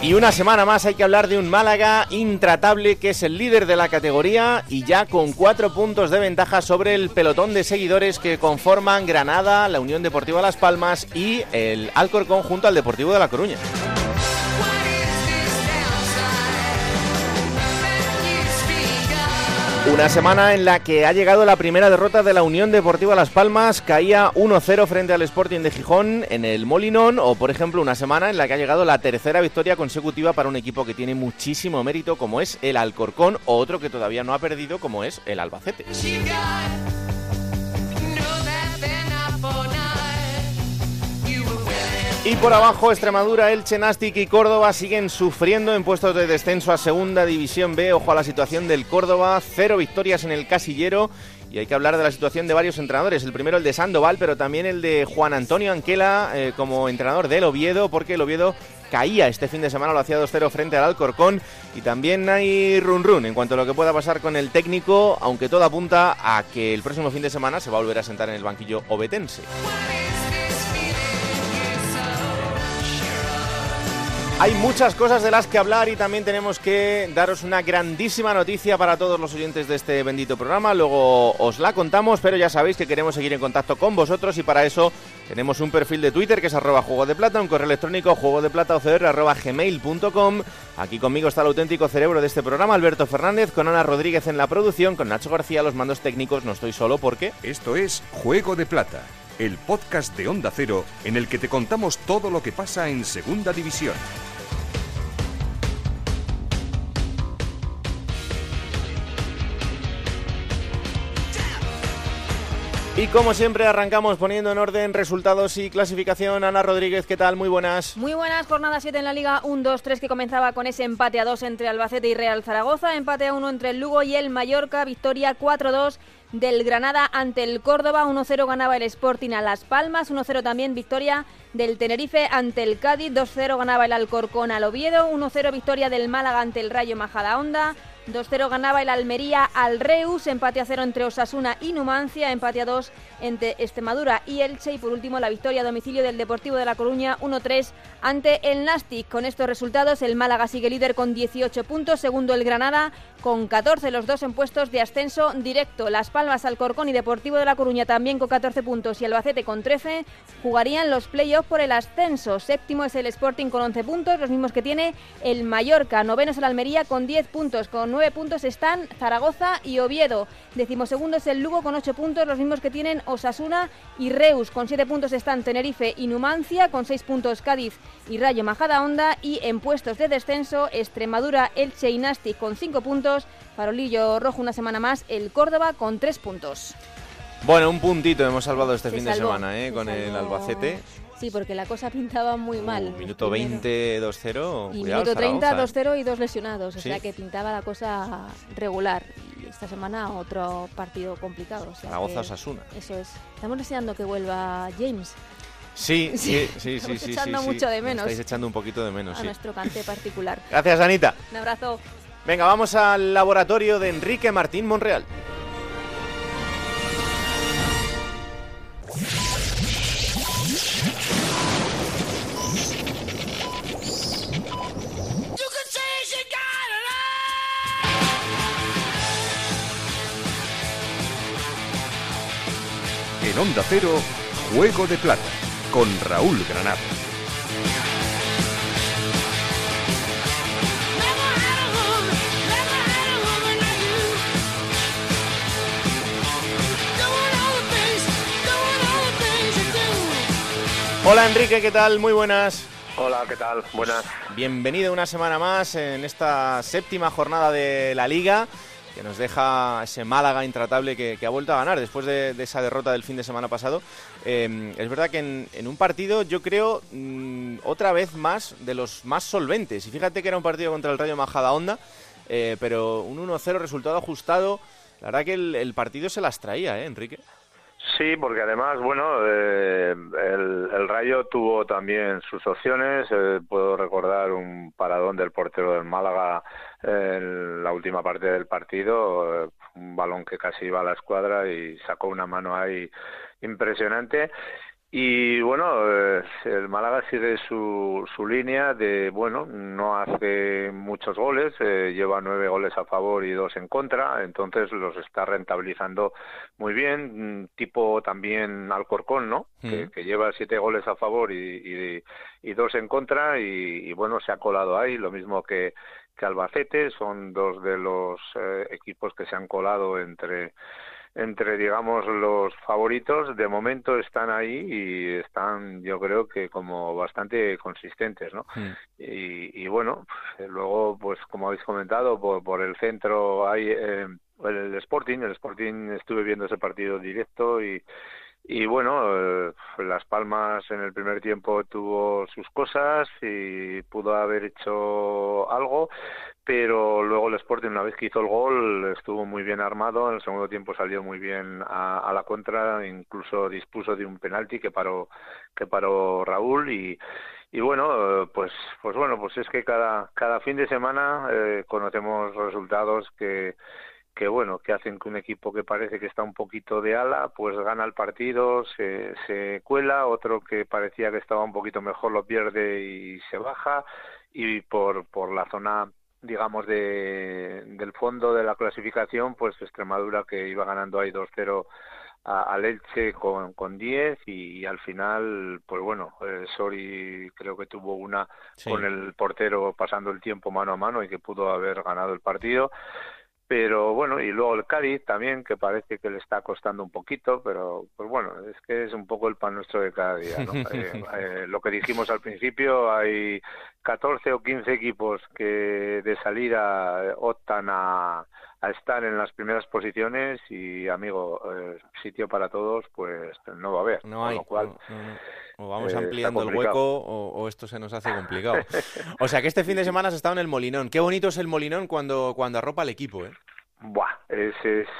Y una semana más hay que hablar de un Málaga intratable que es el líder de la categoría y ya con cuatro puntos de ventaja sobre el pelotón de seguidores que conforman Granada, la Unión Deportiva Las Palmas y el Alcorcón junto al Deportivo de La Coruña. Una semana en la que ha llegado la primera derrota de la Unión Deportiva Las Palmas, caía 1-0 frente al Sporting de Gijón en el Molinón, o por ejemplo una semana en la que ha llegado la tercera victoria consecutiva para un equipo que tiene muchísimo mérito como es el Alcorcón, o otro que todavía no ha perdido como es el Albacete. Y por abajo, Extremadura, Elche, Nastic y Córdoba siguen sufriendo en puestos de descenso a Segunda División B. Ojo a la situación del Córdoba, cero victorias en el casillero. Y hay que hablar de la situación de varios entrenadores. El primero el de Sandoval, pero también el de Juan Antonio Anquela eh, como entrenador del Oviedo, porque el Oviedo caía este fin de semana, lo hacía 2-0 frente al Alcorcón. Y también hay run run en cuanto a lo que pueda pasar con el técnico, aunque todo apunta a que el próximo fin de semana se va a volver a sentar en el banquillo obetense. Hay muchas cosas de las que hablar y también tenemos que daros una grandísima noticia para todos los oyentes de este bendito programa. Luego os la contamos, pero ya sabéis que queremos seguir en contacto con vosotros y para eso tenemos un perfil de Twitter que es arroba juego de plata, un correo electrónico juego de plata arroba gmail.com. Aquí conmigo está el auténtico cerebro de este programa, Alberto Fernández, con Ana Rodríguez en la producción, con Nacho García los mandos técnicos. No estoy solo porque... Esto es Juego de Plata, el podcast de Onda Cero en el que te contamos todo lo que pasa en Segunda División. Y como siempre arrancamos poniendo en orden resultados y clasificación. Ana Rodríguez, ¿qué tal? Muy buenas. Muy buenas, jornada 7 en la Liga 1-2-3 que comenzaba con ese empate a 2 entre Albacete y Real Zaragoza, empate a 1 entre el Lugo y el Mallorca, victoria 4-2 del Granada ante el Córdoba, 1-0 ganaba el Sporting a Las Palmas, 1-0 también victoria del Tenerife ante el Cádiz, 2-0 ganaba el Alcorcón al Oviedo, 1-0 victoria del Málaga ante el Rayo Majadahonda, 2-0 ganaba el Almería al Reus, empate a 0 entre Osasuna y Numancia, empate a 2 entre Extremadura y Elche y por último la victoria a domicilio del Deportivo de La Coruña 1-3 ante el Nastic. Con estos resultados el Málaga sigue líder con 18 puntos, segundo el Granada con 14, los dos en puestos de ascenso directo. Las Palmas, Alcorcón y Deportivo de La Coruña también con 14 puntos y Albacete con 13 jugarían los playoffs por el ascenso. Séptimo es el Sporting con 11 puntos, los mismos que tiene el Mallorca. Noveno es el Almería con 10 puntos, con 9 puntos están Zaragoza y Oviedo. Decimosegundo es el Lugo con 8 puntos, los mismos que tienen Osasuna y Reus. Con 7 puntos están Tenerife y Numancia, con 6 puntos Cádiz y Rayo Majadahonda. Y en puestos de descenso, Extremadura, Elche y Nasti con 5 puntos. Farolillo rojo una semana más, el Córdoba con 3 puntos. Bueno, un puntito hemos salvado este Se fin de semana ¿eh? se con el. Albacete. Sí, porque la cosa pintaba muy mal. Uh, minuto Primero. 20, 2-0. Y minuto 30, Zaragoza. 2-0 y dos lesionados. O Sí. sea que pintaba la cosa regular. Y esta semana otro partido complicado. o sea Zaragoza Osasuna. Eso es. Estamos deseando que vuelva James Sí, sí, sí, sí, sí, sí, echando mucho de Nos menos. Estáis echando un poquito de menos, a nuestro cante particular. Gracias, Anita. Un abrazo. Venga, vamos al laboratorio de Enrique Martín Monreal. En Onda Cero, Juego de Plata con Raúl Granado. Hola, Enrique, ¿qué tal? Muy buenas. Hola, ¿qué tal? Buenas. Bienvenido una semana más en esta séptima jornada de la Liga. Que nos deja ese Málaga intratable que, ha vuelto a ganar después de, esa derrota del fin de semana pasado. Em, es verdad que en, un partido, yo creo, mm, otra vez más de los más solventes. Y fíjate que era un partido contra el Rayo Majada Onda, eh, pero un 1-0 resultado ajustado. La verdad que el, partido se las traía, ¿eh, Enrique? Sí, porque además, bueno, eh, el, Rayo tuvo también sus opciones. Eh, puedo recordar un paradón del portero del Málaga en la última parte del partido, eh, un balón que casi iba a la escuadra y sacó una mano ahí impresionante. Y bueno, eh, el Málaga sigue su, su línea de, bueno, no hace muchos goles, eh, lleva nueve goles a favor y dos en contra, entonces los está rentabilizando muy bien, tipo también Alcorcón, ¿no? Que, lleva siete goles a favor y, y, dos en contra y, bueno, se ha colado ahí, lo mismo que, que Albacete, son dos de los eh, equipos que se han colado entre entre digamos los favoritos de momento están ahí y están yo creo que como bastante consistentes no mm. y, y, bueno luego pues como habéis comentado por, por el centro hay eh, el Sporting el Sporting estuve viendo ese partido directo y y bueno, eh, Las Palmas en el primer tiempo tuvo sus cosas y pudo haber hecho algo, pero luego el Sporting una vez que hizo el gol estuvo muy bien armado, en el segundo tiempo salió muy bien a, la contra, incluso dispuso de un penalti que paró que paró Raúl y y bueno pues pues bueno pues es que cada cada fin de semana eh, conocemos resultados que que bueno, que hacen que un equipo que parece que está un poquito de ala, pues gana el partido, se, se cuela, otro que parecía que estaba un poquito mejor lo pierde y se baja, y por, por la zona digamos de, del fondo de la clasificación, pues Extremadura que iba ganando ahí 2-0 al Elche con, con 10 y, al final, pues bueno, eh, Sori creo que tuvo una con el portero pasando el tiempo mano a mano y que pudo haber ganado el partido pero bueno, y luego el Cádiz también, que parece que le está costando un poquito, pero pues bueno, es que es un poco el pan nuestro de cada día. ¿no? Eh, eh, lo que dijimos al principio, hay 14 o 15 equipos que de salida optan a, a estar en las primeras posiciones y, amigo, eh, sitio para todos, pues no va a haber. No hay. Lo cual, o vamos ampliando el hueco o, esto se nos hace complicado. o sea que este fin de semana has estado en el Molinón. Qué bonito es el Molinón cuando, cuando arropa al equipo, ¿eh? Buah, es,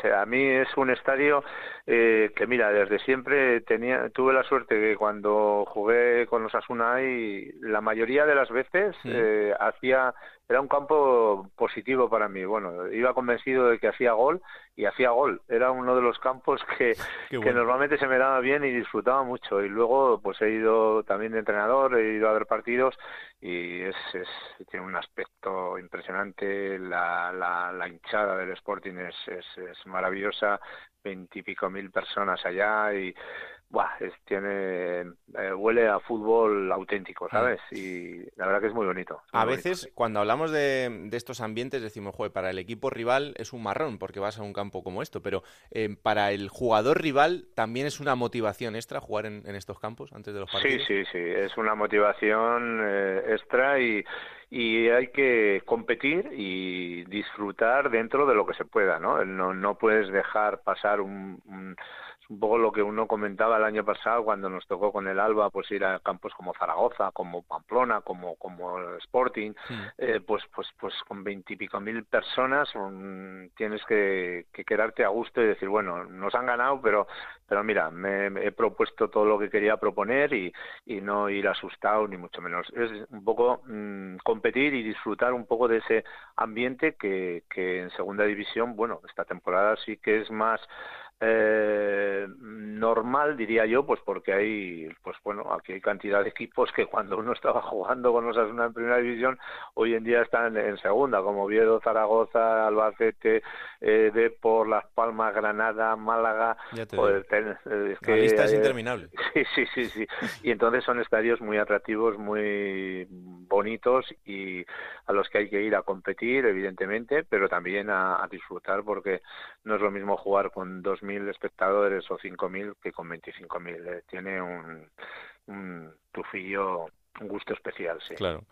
a mí es un estadio eh, que mira, desde siempre tenía, tuve la suerte que cuando jugué con los Asuna y la mayoría de las veces eh, hacía era un campo positivo para mí. Bueno, iba convencido de que hacía gol y hacía gol. Era uno de los campos que, que normalmente se me daba bien y disfrutaba mucho. Y luego, pues he ido también de entrenador, he ido a ver partidos y es, es tiene un aspecto impresionante. La, la, la hinchada del Sporting es, es, es maravillosa veintipico mil personas allá y Buah, tiene eh, huele a fútbol auténtico, mm. ¿sabes? Y la verdad que es muy bonito. a veces, cuando hablamos de, estos ambientes, decimos, joder, para el equipo rival es un marrón porque vas a un campo como esto, pero eh, para el jugador rival también es una motivación extra jugar en, estos campos antes de los partidos. Sí, sí, sí, es una motivación eh, extra y, y hay que competir y disfrutar dentro de lo que se pueda, ¿no? No, no puedes dejar pasar un un poco lo que uno comentaba el año pasado cuando nos tocó con el Alba pues ir a campos como Zaragoza como Pamplona como como Sporting eh, pues pues pues con veintipico mil personas tienes que, que, quedarte a gusto y decir bueno nos han ganado pero pero mira me, he propuesto todo lo que quería proponer y, y no ir asustado ni mucho menos es un poco mm, competir y disfrutar un poco de ese ambiente que, que en segunda división bueno esta temporada sí que es más eh, normal diría yo pues porque hay pues bueno aquí hay cantidad de equipos que cuando uno estaba jugando con Osasuna en primera división hoy en día están en segunda como Oviedo Zaragoza Albacete eh, Depor Las Palmas Granada Málaga pues, es que, la lista es interminable. sí sí sí sí. Y entonces son estadios muy atractivos muy bonitos y a los que hay que ir a competir evidentemente pero también a, a disfrutar porque no es lo mismo jugar con dos mil espectadores o cinco mil que con veinticinco mil. Eh, tiene un, un tufillo un gusto especial, sí. Claro.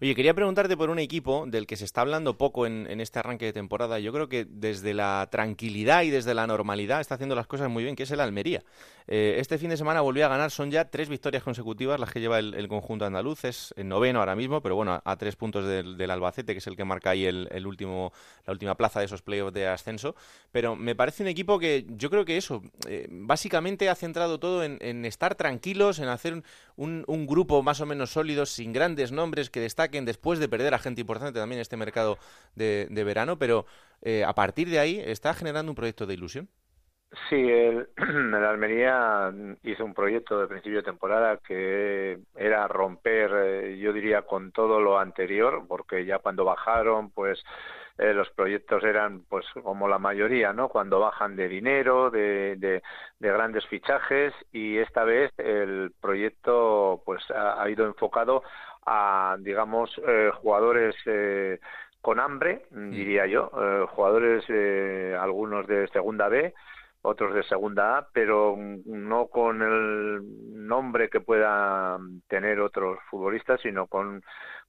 Oye, quería preguntarte por un equipo del que se está hablando poco en, este arranque de temporada. Yo creo que desde la tranquilidad y desde la normalidad está haciendo las cosas muy bien, que es el Almería. Eh, este fin de semana volvió a ganar, son ya tres victorias consecutivas las que lleva el, conjunto andaluz. Es en noveno ahora mismo, pero bueno, a, tres puntos del, Albacete, que es el que marca ahí el, último, la última plaza de esos playoffs de ascenso. Pero me parece un equipo que yo creo que eso, eh, básicamente ha centrado todo en, estar tranquilos, en hacer un grupo más o menos sólidos, sin grandes nombres que destaquen después de perder a gente importante también en este mercado de, verano, pero eh, a partir de ahí está generando un proyecto de ilusión. Sí, el, Almería hizo un proyecto de principio de temporada que era romper, eh, yo diría, con todo lo anterior, porque ya cuando bajaron, pues eh, los proyectos eran pues como la mayoría, ¿no? Cuando bajan de dinero, de, de, grandes fichajes y esta vez el proyecto pues ha, ido enfocado a digamos eh, jugadores eh, con hambre, mm. diría yo, jugadores algunos de segunda B, otros de segunda A, pero no con el nombre que puedan tener otros futbolistas, sino con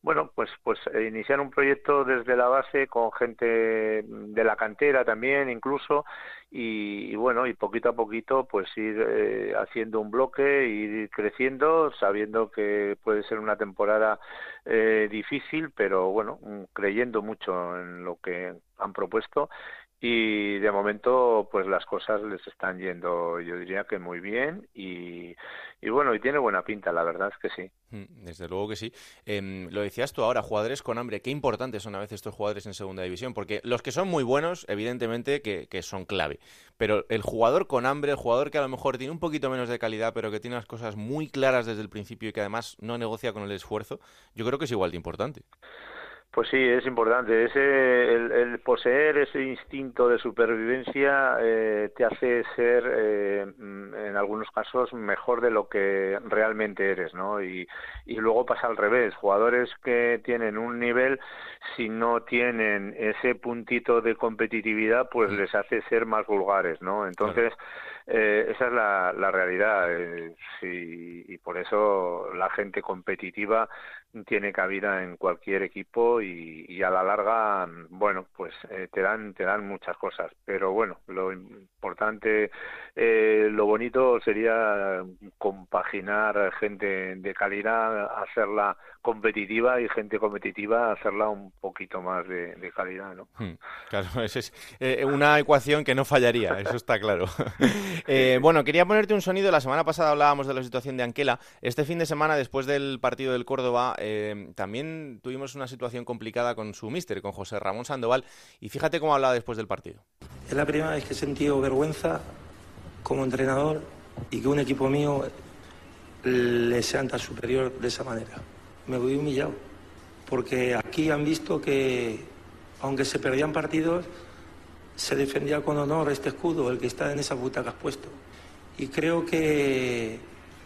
bueno, pues, pues iniciar un proyecto desde la base con gente de la cantera también, incluso, y, bueno, y poquito a poquito, pues ir eh, haciendo un bloque, ir creciendo, sabiendo que puede ser una temporada eh, difícil, pero bueno, creyendo mucho en lo que han propuesto y de momento pues las cosas les están yendo yo diría que muy bien y, bueno y tiene buena pinta la verdad es que sí. Mm, desde luego que sí. Em, lo decías tú ahora jugadores con hambre qué importantes son a veces estos jugadores en segunda división porque los que son muy buenos evidentemente que, que son clave. Pero el jugador con hambre el jugador que a lo mejor tiene un poquito menos de calidad pero que tiene las cosas muy claras desde el principio y que además no negocia con el esfuerzo yo creo que es igual de importante pues sí, es importante. Ese, el, poseer ese instinto de supervivencia eh, te hace ser, eh, mm, en algunos casos, mejor de lo que realmente eres, ¿no? Y, y luego pasa al revés. Jugadores que tienen un nivel, si no tienen ese puntito de competitividad, pues les hace ser más vulgares, ¿no? Entonces, eh, esa es la, la realidad. sí, y por eso la gente competitiva tiene cabida en cualquier equipo y, a la larga, bueno, pues eh, te dan te dan muchas cosas. Pero bueno, lo importante, eh, lo bonito sería compaginar gente de calidad, hacerla competitiva y gente competitiva, hacerla un poquito más de, calidad, ¿no? Hmm, claro, esa es eh, una ecuación que no fallaría, eso está claro. bueno, quería ponerte un sonido. La semana pasada hablábamos de la situación de Anquela. Este fin de semana, después del partido del Córdoba, eh, también tuvimos una situación complicada con su mister, con José Ramón Sandoval, y fíjate cómo hablaba después del partido. Es la primera vez que he sentido vergüenza como entrenador y que un equipo mío le sea tan superior de esa manera. Me voy humillado, porque aquí han visto que, aunque se perdían partidos, se defendía con honor este escudo, el que está en esa has puesto. Y creo que,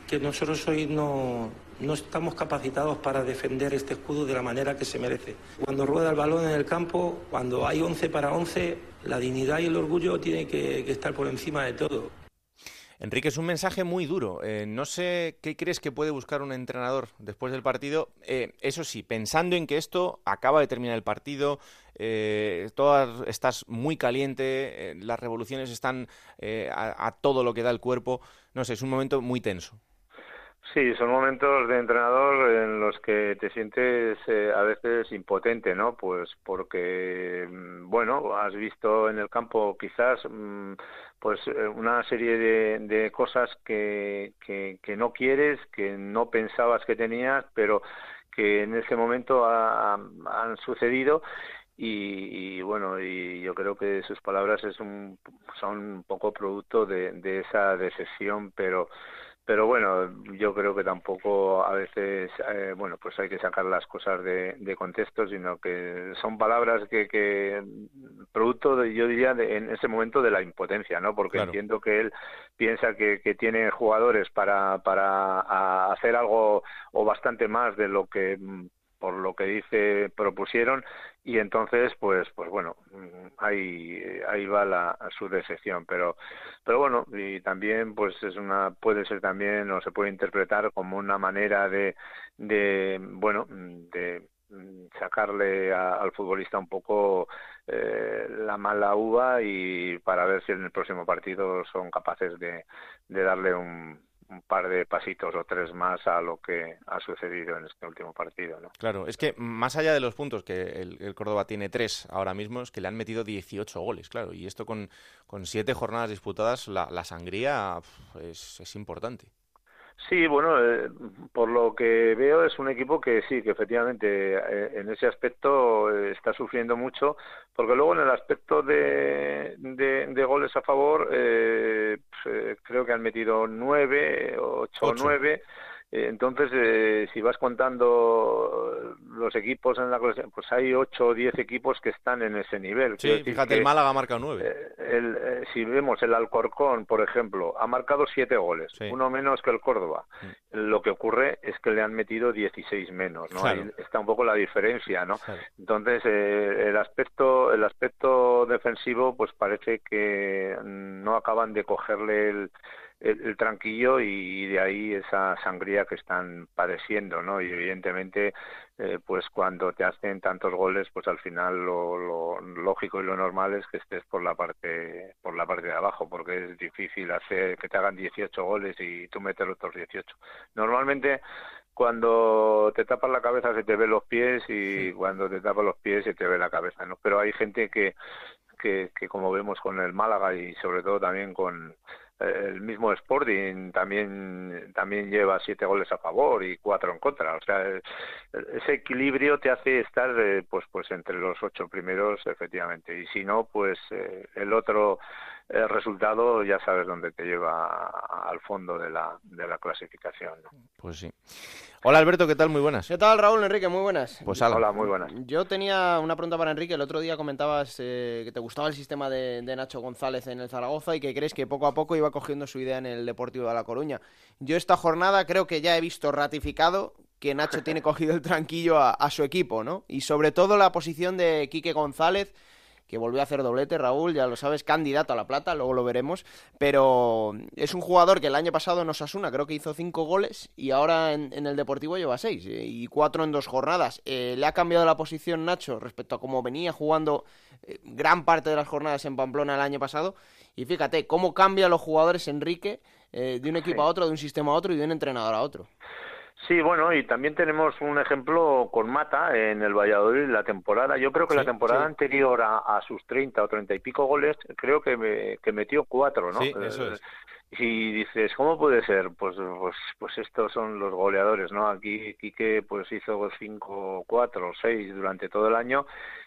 que nosotros hoy no, no estamos capacitados para defender este escudo de la manera que se merece. Cuando rueda el balón en el campo, cuando hay 11 para 11, la dignidad y el orgullo tienen que, estar por encima de todo. Enrique, es un mensaje muy duro. Eh, no sé qué crees que puede buscar un entrenador después del partido. Eh, eso sí, pensando en que esto acaba de terminar el partido, eh, todas, estás muy caliente, las revoluciones están a, todo lo que da el cuerpo. No sé, es un momento muy tenso. Sí, son momentos de entrenador en los que te sientes eh, a veces impotente, ¿no? Pues porque, mm, bueno, has visto en el campo quizás mm, pues eh, una serie de, de cosas que, que, no quieres, que no pensabas que tenías, pero que en ese momento han sucedido y, bueno y yo creo que sus palabras es un, son un poco producto de, de esa decepción pero pero bueno, yo creo que tampoco a veces, eh, bueno, pues hay que sacar las cosas de, contexto, sino que son palabras que, que producto, de, yo diría, de, en ese momento de la impotencia, ¿no? Porque entiendo que él piensa que, que tiene jugadores para, para hacer algo o bastante más de lo que por lo que dice propusieron y entonces pues pues bueno mm, ahí ahí va la su decepción. Pero pero bueno y también pues es una puede ser también o se puede interpretar como una manera de de bueno de sacarle al futbolista un poco eh, la mala uva y para ver si en el próximo partido son capaces de, de darle un, un par de pasitos o tres más a lo que ha sucedido en este último partido. ¿no? Claro, es que más allá de los puntos, que el, Córdoba tiene tres ahora mismo, es que le han metido 18 goles, claro, y esto con, con siete jornadas disputadas, la, sangría es importante. Sí, bueno, eh, por lo que veo es un equipo que sí, que efectivamente eh, en ese aspecto eh, está sufriendo mucho, porque luego en el aspecto de, de, goles a favor pues, creo que han metido nueve, ocho, ocho. nueve. Eh, entonces, eh, si vas contando los equipos en la pues hay 8 o 10 equipos que están en ese nivel. Sí, fíjate, el Málaga marca 9. Eh, el, si vemos el Alcorcón, por ejemplo, ha marcado 7 goles, uno menos que el Córdoba. Mm. Lo que ocurre es que le han metido 16 menos, ¿no? Ahí está un poco la diferencia, ¿no? Entonces, el aspecto el aspecto defensivo, pues parece que no acaban de cogerle el el, tranquillo y de ahí esa sangría que están padeciendo, ¿no? Y evidentemente, eh, pues cuando te hacen tantos goles, pues al final lo, lógico y lo normal es que estés por la parte por la parte de abajo, porque es difícil hacer que te hagan 18 goles y tú meter otros 18. Normalmente cuando te tapas la cabeza se te ve los pies y cuando te tapas los pies se te ve la cabeza, ¿no? Pero hay gente que, que, que como vemos con el Málaga y sobre todo también con el mismo Sporting también también lleva siete goles a favor y cuatro en contra. O sea ese equilibrio te hace estar eh, pues pues entre los ocho primeros efectivamente. Y si no pues eh, el otro el resultado ya sabes dónde te lleva al fondo de la, de la clasificación. Pues sí. Hola Alberto, ¿qué tal? Muy buenas. ¿Qué tal Raúl, Enrique? Muy buenas. Pues hola, muy buenas. Yo tenía una pregunta para Enrique. El otro día comentabas eh, que te gustaba el sistema de, Nacho González en el Zaragoza y que crees que poco a poco iba cogiendo su idea en el Deportivo de La Coruña. Yo esta jornada creo que ya he visto ratificado que Nacho tiene cogido el tranquillo a, a su equipo, ¿no? Y sobre todo la posición de Quique González que volvió a hacer doblete, Raúl, ya lo sabes, candidato a la plata, luego lo veremos, pero es un jugador que el año pasado en Osasuna creo que hizo cinco goles y ahora en, el Deportivo lleva seis eh, y cuatro en dos jornadas. Eh, le ha cambiado la posición Nacho respecto a cómo venía jugando eh, gran parte de las jornadas en Pamplona el año pasado y fíjate cómo cambia los jugadores Enrique de un equipo a otro, de un sistema a otro y de un entrenador a otro. Sí, bueno, y también tenemos un ejemplo con Mata en el Valladolid la temporada. Yo creo que la temporada anterior a, sus 30 o 30 y pico goles, creo que, me, que metió cuatro, ¿no? Sí, eso es. Y dices, ¿cómo puede ser? Pues, pues, pues estos son los goleadores, ¿no? Aquí Quique pues hizo cinco, cuatro, seis durante todo el año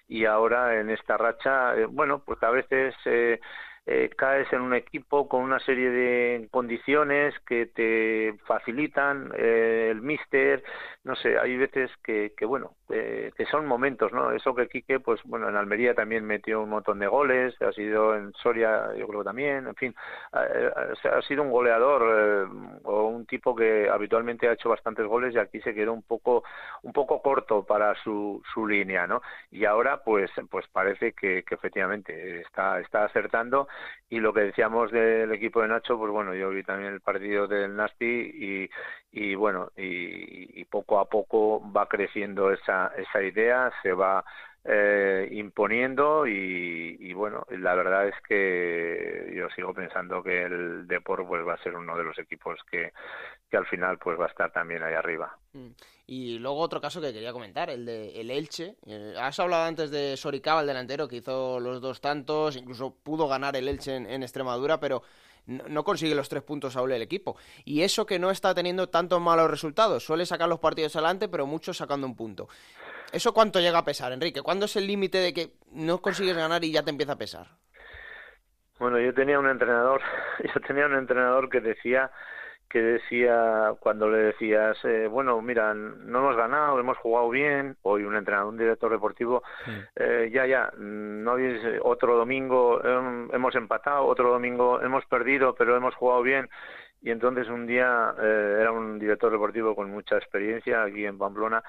y ahora en esta racha, eh, bueno, pues a veces eh, eh, caes en un equipo con una serie de condiciones que te facilitan eh, el míster, no sé, hay veces que, que bueno, eh, que son momentos, ¿no? Eso que Quique, pues bueno, en Almería también metió un montón de goles, ha sido en Soria, yo creo también, en fin, ha, sido un goleador o un tipo que habitualmente ha hecho bastantes goles y aquí se quedó un poco, un poco corto para su, su línea, ¿no? Y ahora, pues, pues parece que, que efectivamente está, está acertando y lo que decíamos del equipo de Nacho, pues bueno, yo vi también el partido del Nasti y, y bueno, y, poco a poco va creciendo esa, esa idea, se va eh, imponiendo y, bueno, la verdad es que yo sigo pensando que el Depor pues va a ser uno de los equipos que, que al final pues va a estar también ahí arriba. Mm. Y luego otro caso que quería comentar, el de el Elche. Eh, has hablado antes de Soricaba, el delantero, que hizo los dos tantos, incluso pudo ganar el Elche en, Extremadura, pero no, consigue los tres puntos aún el equipo. Y eso que no está teniendo tantos malos resultados. Suele sacar los partidos adelante, pero muchos sacando un punto. ¿Eso cuánto llega a pesar, Enrique? ¿Cuándo es el límite de que no consigues ganar y ya te empieza a pesar? Bueno, yo tenía un entrenador, yo tenía un entrenador que decía que decía cuando le decías eh, bueno mira no hemos ganado hemos jugado bien hoy un entrenador un director deportivo eh, ya ya no habéis otro domingo hemos empatado otro domingo hemos perdido pero hemos jugado bien y entonces un día eh, era un director deportivo con mucha experiencia aquí en Pamplona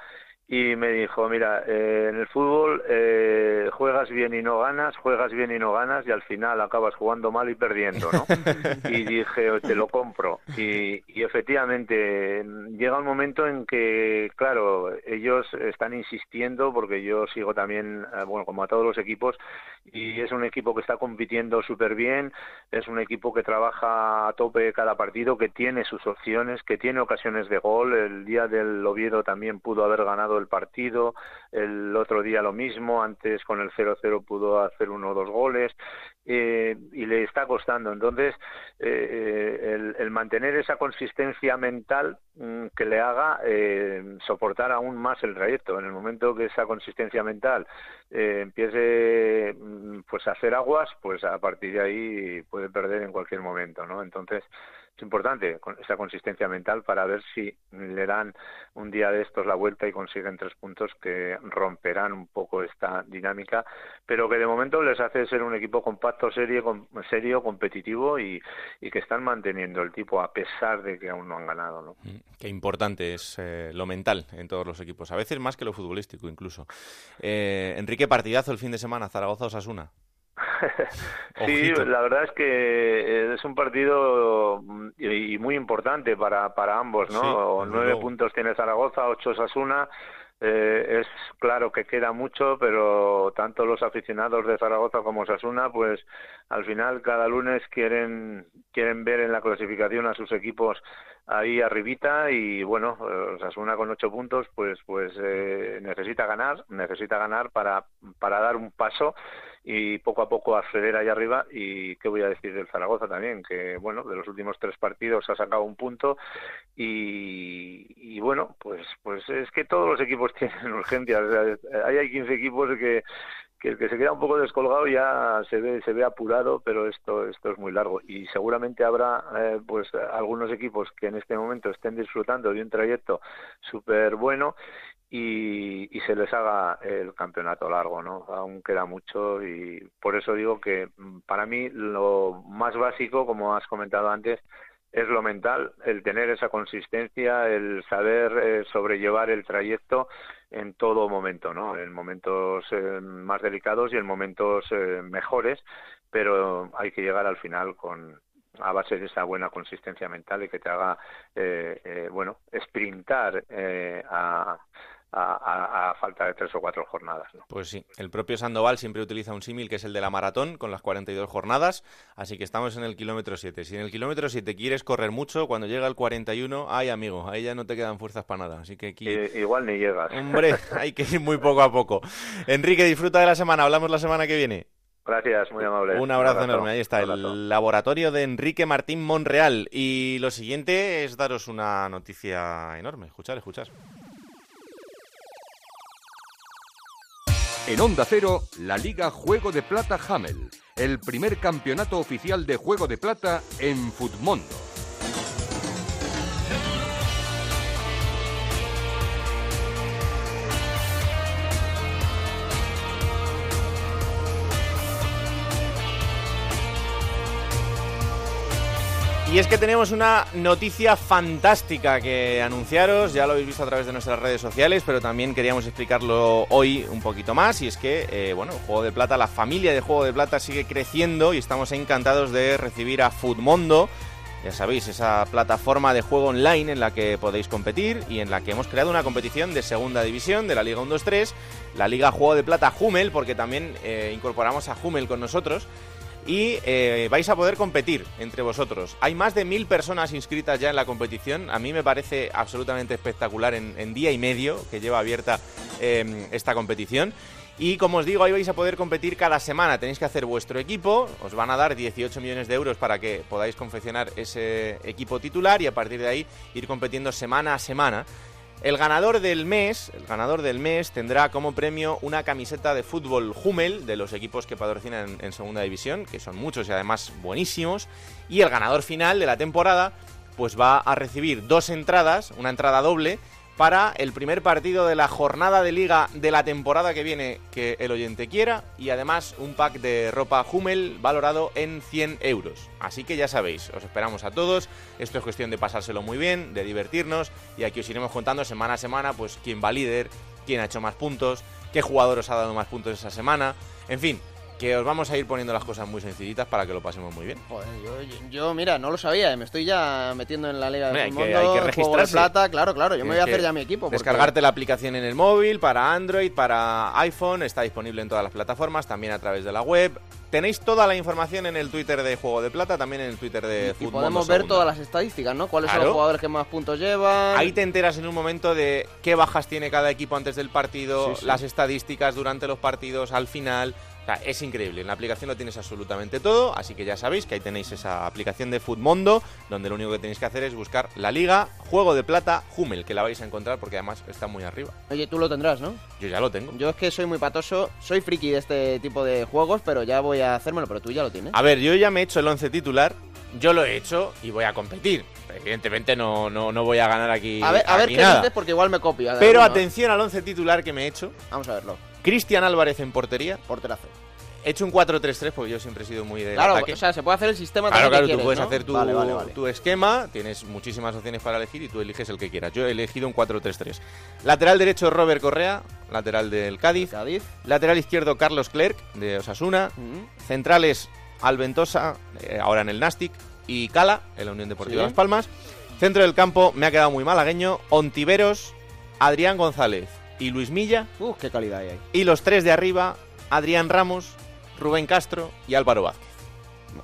y me dijo, mira, eh, en el fútbol eh, juegas bien y no ganas, juegas bien y no ganas y al final acabas jugando mal y perdiendo, ¿no? y dije, te lo compro. Y, y efectivamente, llega un momento en que, claro, ellos están insistiendo porque yo sigo también, eh, bueno, como a todos los equipos, y es un equipo que está compitiendo súper bien, es un equipo que trabaja a tope cada partido, que tiene sus opciones, que tiene ocasiones de gol. El día del Oviedo también pudo haber ganado el partido, el otro día lo mismo, antes con el 0-0 pudo hacer uno o dos goles eh, y le está costando. Entonces, eh, el, el, mantener esa consistencia mental mm, que le haga eh, soportar aún más el trayecto. En el momento que esa consistencia mental eh, empiece mm, pues a hacer aguas, pues a partir de ahí puede perder en cualquier momento, ¿no? Entonces, es importante esa consistencia mental para ver si le dan un día de estos la vuelta y consiguen tres puntos que romperán un poco esta dinámica, pero que de momento les hace ser un equipo compacto, serio, serio competitivo y, que están manteniendo el tipo a pesar de que aún no han ganado. ¿no? Mm, qué importante es eh, lo mental en todos los equipos, a veces más que lo futbolístico incluso. Eh, Enrique, partidazo el fin de semana, Zaragoza-Osasuna. sí, la verdad es que eh, es un partido mm, y muy importante para, para ambos, ¿no? Nueve puntos tiene Zaragoza, ocho Sasuna. Eh, es claro que queda mucho, pero tanto los aficionados de Zaragoza como Sasuna, pues al final cada lunes quieren quieren ver en la clasificación a sus equipos ahí arribita y bueno, eh, Sasuna con ocho puntos, pues pues eh, necesita ganar, necesita ganar para para dar un paso y poco a poco acceder ahí arriba. Y qué voy a decir del Zaragoza también, que bueno, de los últimos tres partidos ha sacado un punto y, bueno, pues pues es que todos los equipos tienen urgencias. hay 15 equipos que que el que se queda un poco descolgado ya se ve se ve apurado pero esto esto es muy largo y seguramente habrá eh, pues algunos equipos que en este momento estén disfrutando de un trayecto súper bueno y, y, se les haga el campeonato largo, ¿no? Aún queda mucho y por eso digo que mm, para mí lo más básico, como has comentado antes, es lo mental, el tener esa consistencia, el saber eh, sobrellevar el trayecto en todo momento, ¿no? En momentos eh, más delicados y en momentos eh, mejores, pero hay que llegar al final con a base de esa buena consistencia mental y que te haga, bueno, sprintar a a, falta de tres o cuatro jornadas. Pues sí, el propio Sandoval siempre utiliza un símil que es el de la maratón con las 42 jornadas, así que estamos en el kilómetro 7. Si en el kilómetro 7 quieres correr mucho, cuando llega el 41, ay amigo, ahí ya no te quedan fuerzas para nada, así que aquí... igual ni llegas. Hombre, hay que ir muy poco a poco. Enrique, disfruta de la semana, hablamos la semana que viene. Gracias, muy amable. Un abrazo, enorme. Ahí está, el laboratorio de Enrique Martín Monreal. Y lo siguiente es daros una noticia enorme. Escuchar, escuchar. En Onda Cero, la Liga Juego de Plata Hamel, el primer campeonato oficial de Juego de Plata en Futmundo. Y es que tenemos una noticia fantástica que anunciaros, ya lo habéis visto a través de nuestras redes sociales, pero también queríamos explicarlo hoy un poquito más, y es que, eh, bueno, Juego de Plata, la familia de Juego de Plata sigue creciendo y estamos encantados de recibir a Foodmondo, ya sabéis, esa plataforma de juego online en la que podéis competir y en la que hemos creado una competición de segunda división de la Liga 1-2-3, la Liga Juego de Plata Hummel, porque también eh, incorporamos a Hummel con nosotros y eh, vais a poder competir entre vosotros. Hay más de mil personas inscritas ya en la competición. A mí me parece absolutamente espectacular en, día y medio que lleva abierta em, esta competición. Y como os digo, ahí vais a poder competir cada semana. Tenéis que hacer vuestro equipo. Os van a dar 18 millones de euros para que podáis confeccionar ese equipo titular y a partir de ahí ir competiendo semana a semana. El ganador del mes, el ganador del mes tendrá como premio una camiseta de fútbol Hummel de los equipos que patrocinan en segunda división, que son muchos y además buenísimos, y el ganador final de la temporada pues va a recibir dos entradas, una entrada doble para el primer partido de la jornada de liga de la temporada que viene que el oyente quiera y además un pack de ropa Hummel valorado en 100 euros. Así que ya sabéis, os esperamos a todos, esto es cuestión de pasárselo muy bien, de divertirnos y aquí os iremos contando semana a semana pues quién va líder, quién ha hecho más puntos, qué jugador os ha dado más puntos esa semana, en fin, que os vamos a ir poniendo las cosas muy sencillitas para que lo pasemos muy bien. Joder, yo, yo- yo, mira, no lo sabía, me estoy ya metiendo en la Liga Hombre, de hay que- Mundo, hay que Juego de registrarse. Plata, claro, claro, yo me voy a hacer que ya mi equipo. porque- Descargarte la aplicación en el móvil para Android, para iPhone, está disponible en todas las plataformas, también a través de la web. Tenéis toda la información en el Twitter de Juego de Plata, también en el Twitter de Y Fútbol podemos ver todas las estadísticas, ¿no? ¿Cuáles son los jugadores que más puntos llevan? Ahí te enteras en un momento de qué bajas tiene cada equipo antes del partido, Sí, sí. las estadísticas durante los partidos, al final. O sea, es increíble. En la aplicación lo tienes absolutamente todo, así que ya sabéis que ahí tenéis esa aplicación de Futmundo, donde lo único que tenéis que hacer es buscar la liga, juego de plata, Hummel, que la vais a encontrar porque además está muy arriba. Oye, tú lo tendrás, ¿no? Yo ya lo tengo. Yo es que soy muy patoso, soy friki de este tipo de juegos, pero ya voy a hacérmelo, pero tú ya lo tienes. A ver, yo ya me he hecho el 11 titular, yo lo he hecho y voy a competir. Evidentemente no, no, no voy a ganar aquí, A ver, a ver qué dices, porque igual me copio. Pero Alguno. atención al 11 titular que me he hecho. Vamos a verlo. Cristian Álvarez en portería. Porterazo. He hecho un 4-3-3 porque yo siempre he sido muy de Claro, ataque. o sea, se puede hacer el sistema Claro, claro, que tú puedes ¿no? hacer tu, Vale, vale, vale. tu esquema, tienes muchísimas opciones para elegir y tú eliges el que quieras. Yo he elegido un 4-3-3. Lateral derecho Robert Correa, lateral del Cádiz. Cádiz. Lateral izquierdo Carlos Clerc, de Osasuna. Centrales Alventosa, eh, ahora en el Nastic. Y Cala, en la Unión Deportiva Sí. Las Palmas. Centro del campo, me ha quedado muy malagueño. Ontiveros, Adrián González y Luis Milla. Uh, qué calidad hay ahí. Y los tres de arriba, Adrián Ramos, Rubén Castro y Álvaro Vázquez.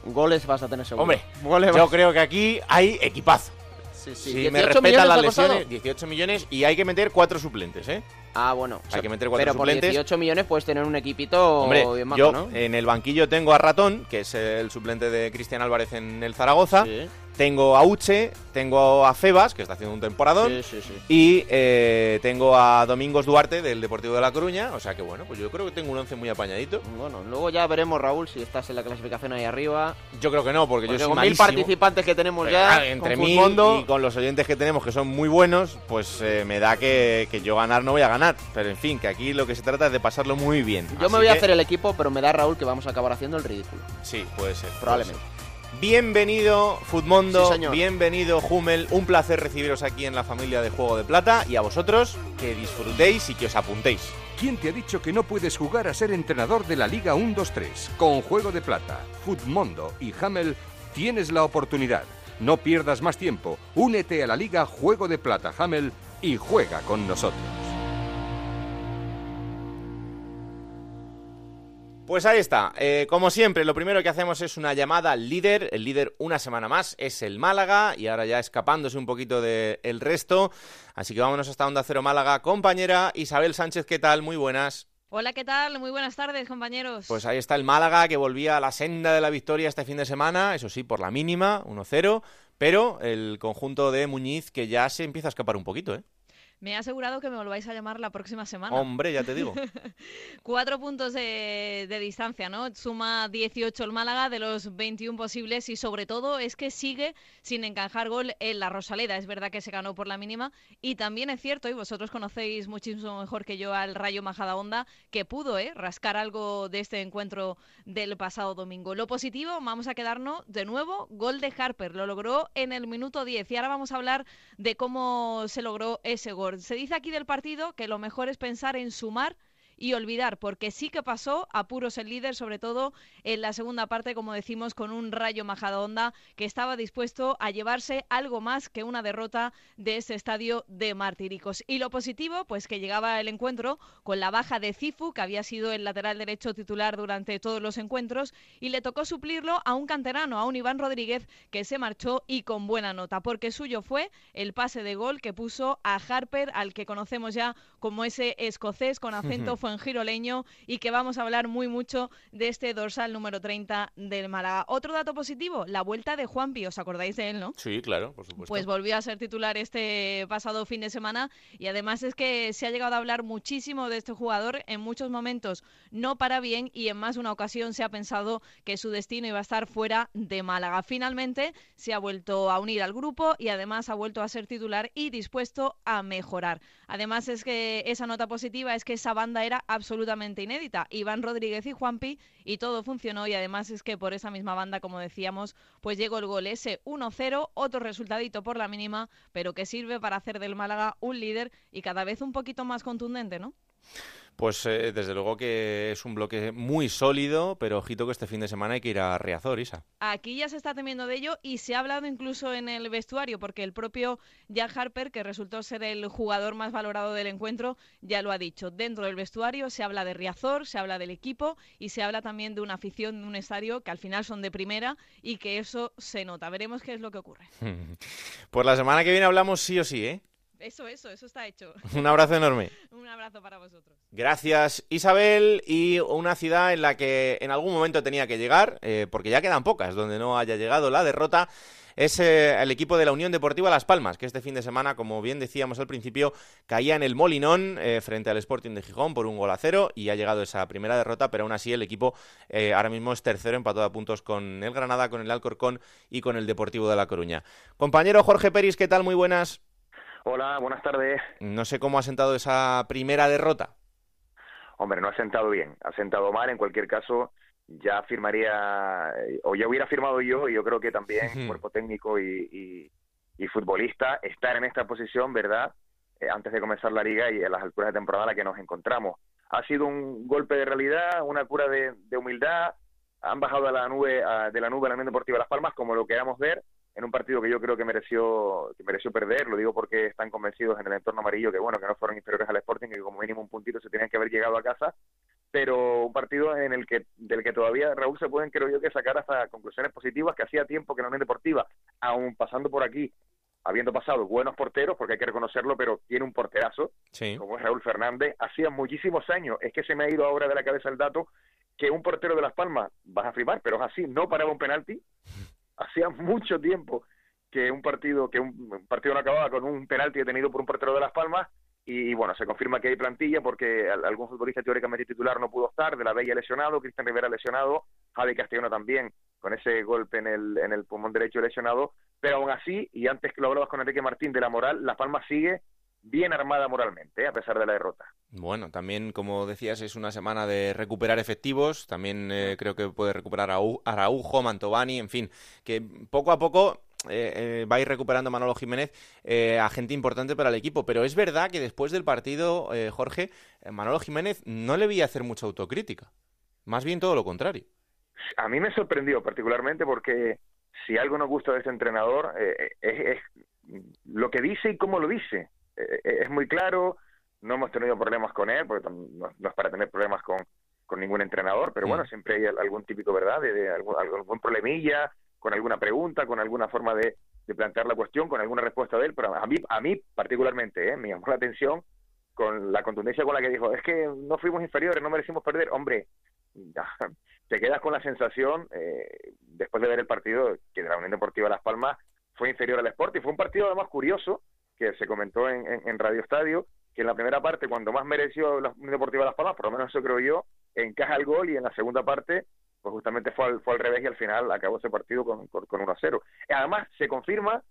Goles vas a tener seguro. Hombre, Goles Yo vas- creo que aquí hay equipazo. Sí, sí. Si 18 me respetan las lesiones, 18 millones y hay que meter cuatro suplentes, ¿eh? Ah, bueno. Hay que meter cuatro Pero por suplentes. 18 millones puedes tener un equipito Hombre, bien majo, yo ¿no? en el banquillo tengo a Ratón, que es el suplente de Cristian Álvarez en el Zaragoza. Sí, Tengo a Uche, tengo a Febas, que está haciendo un temporadón. sí, sí, sí. Y eh, tengo a Domingos Duarte del Deportivo de La Coruña. O sea que bueno, pues yo creo que tengo un once muy apañadito. Bueno, luego ya veremos, Raúl, si estás en la clasificación ahí arriba. Yo creo que no, porque, Porque yo soy con mil malísimo. participantes que tenemos ya, entre con Futmundo, y con los oyentes que tenemos que son muy buenos, pues eh, me da que, que yo ganar no voy a ganar. Pero en fin, que aquí lo que se trata es de pasarlo muy bien. yo Así me voy a hacer el equipo, pero me da Raúl que vamos a acabar haciendo el ridículo. Sí, puede ser. puede Probablemente. ser. Bienvenido, Futmundo. Sí, señor. Bienvenido, Hummel. Un placer recibiros aquí en la familia de Juego de Plata. Y a vosotros, que disfrutéis y que os apuntéis. ¿Quién te ha dicho que no puedes jugar a ser entrenador de la Liga 1-2-3? Con Juego de Plata, Futmundo y Hamel tienes la oportunidad. No pierdas más tiempo. Únete a la Liga Juego de Plata Hamel y juega con nosotros. Pues ahí está. Eh, como siempre, lo primero que hacemos es una llamada al líder. El líder una semana más es el Málaga y ahora ya escapándose un poquito del resto. Así que vámonos hasta Onda Cero Málaga. Compañera Isabel Sánchez, ¿qué tal? Muy buenas. Hola, ¿qué tal? Muy buenas tardes, compañeros. Pues ahí está el Málaga que volvía a la senda de la victoria este fin de semana. Eso sí, por la mínima, 1-0. Pero el conjunto de Muñiz que ya se empieza a escapar un poquito, ¿eh? Me he asegurado que me volváis a llamar la próxima semana. Hombre, ya te digo. Cuatro puntos de, de distancia, ¿no? Suma 18 el Málaga de los 21 posibles y sobre todo es que sigue sin encajar gol en la Rosaleda. Es verdad que se ganó por la mínima y también es cierto, y vosotros conocéis muchísimo mejor que yo al Rayo Majadahonda, que pudo ¿eh? rascar algo de este encuentro del pasado domingo. Lo positivo, vamos a quedarnos de nuevo, gol de Harper. Lo logró en el minuto 10 y ahora vamos a hablar de cómo se logró ese gol. Se dice aquí del partido que lo mejor es pensar en sumar y olvidar, porque sí que pasó apuros el líder, sobre todo en la segunda parte, como decimos, con un rayo Majadahonda que estaba dispuesto a llevarse algo más que una derrota de ese estadio de Martiricos. Y lo positivo, pues que llegaba el encuentro con la baja de Cifu, que había sido el lateral derecho titular durante todos los encuentros, y le tocó suplirlo a un canterano, a un Iván Rodríguez, que se marchó y con buena nota, porque suyo fue el pase de gol que puso a Harper, al que conocemos ya como ese escocés con acento giroleño y que vamos a hablar muy mucho de este dorsal número 30 del Málaga. Otro dato positivo, la vuelta de Juanpi, ¿os acordáis de él, no? Sí, claro, por supuesto. Pues volvió a ser titular este pasado fin de semana y además es que se ha llegado a hablar muchísimo de este jugador en muchos momentos, no para bien y en más de una ocasión se ha pensado que su destino iba a estar fuera de Málaga. Finalmente se ha vuelto a unir al grupo y además ha vuelto a ser titular y dispuesto a mejorar. Además es que esa nota positiva es que esa banda era absolutamente inédita. Iván Rodríguez y Juanpi y todo funcionó y además es que por esa misma banda, como decíamos, pues llegó el gol ese 1-0, otro resultadito por la mínima, pero que sirve para hacer del Málaga un líder y cada vez un poquito más contundente, ¿no? Pues eh, desde luego que es un bloque muy sólido, pero ojito que este fin de semana hay que ir a Riazor, Isa. Aquí ya se está temiendo de ello y se ha hablado incluso en el vestuario, porque el propio Jan Harper, que resultó ser el jugador más valorado del encuentro, ya lo ha dicho. Dentro del vestuario se habla de Riazor, se habla del equipo y se habla también de una afición de un estadio que al final son de primera y que eso se nota. Veremos qué es lo que ocurre. pues la semana que viene hablamos sí o sí, ¿eh? Eso, eso, eso está hecho. Un abrazo enorme. Un abrazo para vosotros. Gracias, Isabel. Y una ciudad en la que en algún momento tenía que llegar, eh, porque ya quedan pocas donde no haya llegado la derrota, es eh, el equipo de la Unión Deportiva Las Palmas, que este fin de semana, como bien decíamos al principio, caía en el Molinón eh, frente al Sporting de Gijón por un gol a cero y ha llegado esa primera derrota, pero aún así el equipo ahora mismo es tercero, empatado a puntos con el Granada, con el Alcorcón y con el Deportivo de La Coruña. Compañero Jorge Peris, ¿qué tal? Muy buenas. Hola, buenas tardes. No sé cómo ha sentado esa primera derrota. Hombre, no ha sentado bien, ha sentado mal. En cualquier caso, ya firmaría, o ya hubiera firmado yo, y yo creo que también cuerpo técnico y, futbolista, estar en esta posición, ¿verdad? Eh, antes de comenzar la liga y a las alturas de temporada en la que nos encontramos. Ha sido un golpe de realidad, una cura de, humildad. Han bajado a la nube, de la nube la Unión Deportiva Las Palmas, como lo queramos ver en un partido que yo creo que mereció que mereció perder, lo digo porque están convencidos en el entorno amarillo que bueno, que no fueron inferiores al Sporting, que como mínimo un puntito se tenían que haber llegado a casa, pero un partido en el que del que todavía Raúl se pueden creo yo que sacar hasta conclusiones positivas que hacía tiempo que la Unión Deportiva, aún pasando por aquí, habiendo pasado buenos porteros, porque hay que reconocerlo, pero tiene un porterazo, como es Raúl Fernández, hacía muchísimos años, es que se me ha ido ahora de la cabeza el dato que un portero de Las Palmas, vas a firmar, pero es así, no paraba un penalti, hacía mucho tiempo que un partido que un, partido no acababa con un penalti detenido por un portero de Las Palmas y, bueno, se confirma que hay plantilla porque algún futbolista teóricamente titular no pudo estar, de la Bella lesionado, Cristian Rivera lesionado, Javi Castellano también con ese golpe en el, en el pulmón derecho lesionado, pero aún así, y antes que lo hablabas con Enrique Martín de la moral, Las Palmas sigue bien armada moralmente, ¿eh? a pesar de la derrota. Bueno, también, como decías, es una semana de recuperar efectivos. También eh, creo que puede recuperar a Araujo, Mantovani, en fin, que poco a poco eh, va a ir recuperando Manolo Jiménez a gente importante para el equipo. Pero es verdad que después del partido, Jorge, Manolo Jiménez no le vi hacer mucha autocrítica. Más bien todo lo contrario. A mí me sorprendió particularmente porque si algo nos gusta de este entrenador es lo que dice y cómo lo dice. Eh, es muy claro, no hemos tenido problemas con él, porque no, es para tener problemas con, con ningún entrenador, pero bueno, mm. siempre hay algún típico, ¿verdad?, de, algún, algún, problemilla, con alguna pregunta, con alguna forma de, de, plantear la cuestión, con alguna respuesta de él, pero a mí, a mí particularmente, ¿eh? me llamó la atención con la contundencia con la que dijo, es que no fuimos inferiores, no merecimos perder, hombre, te quedas con la sensación, eh, después de ver el partido, que de la Unión Deportiva Las Palmas fue inferior al Sport, y fue un partido además curioso, que se comentó en, en, Radio Estadio, que en la primera parte, cuando más mereció la Deportiva Las Palmas, por lo menos eso creo yo, encaja el gol y en la segunda parte, pues justamente fue al, fue al revés y al final acabó ese partido con, con, 1 a 0. Además, se confirma,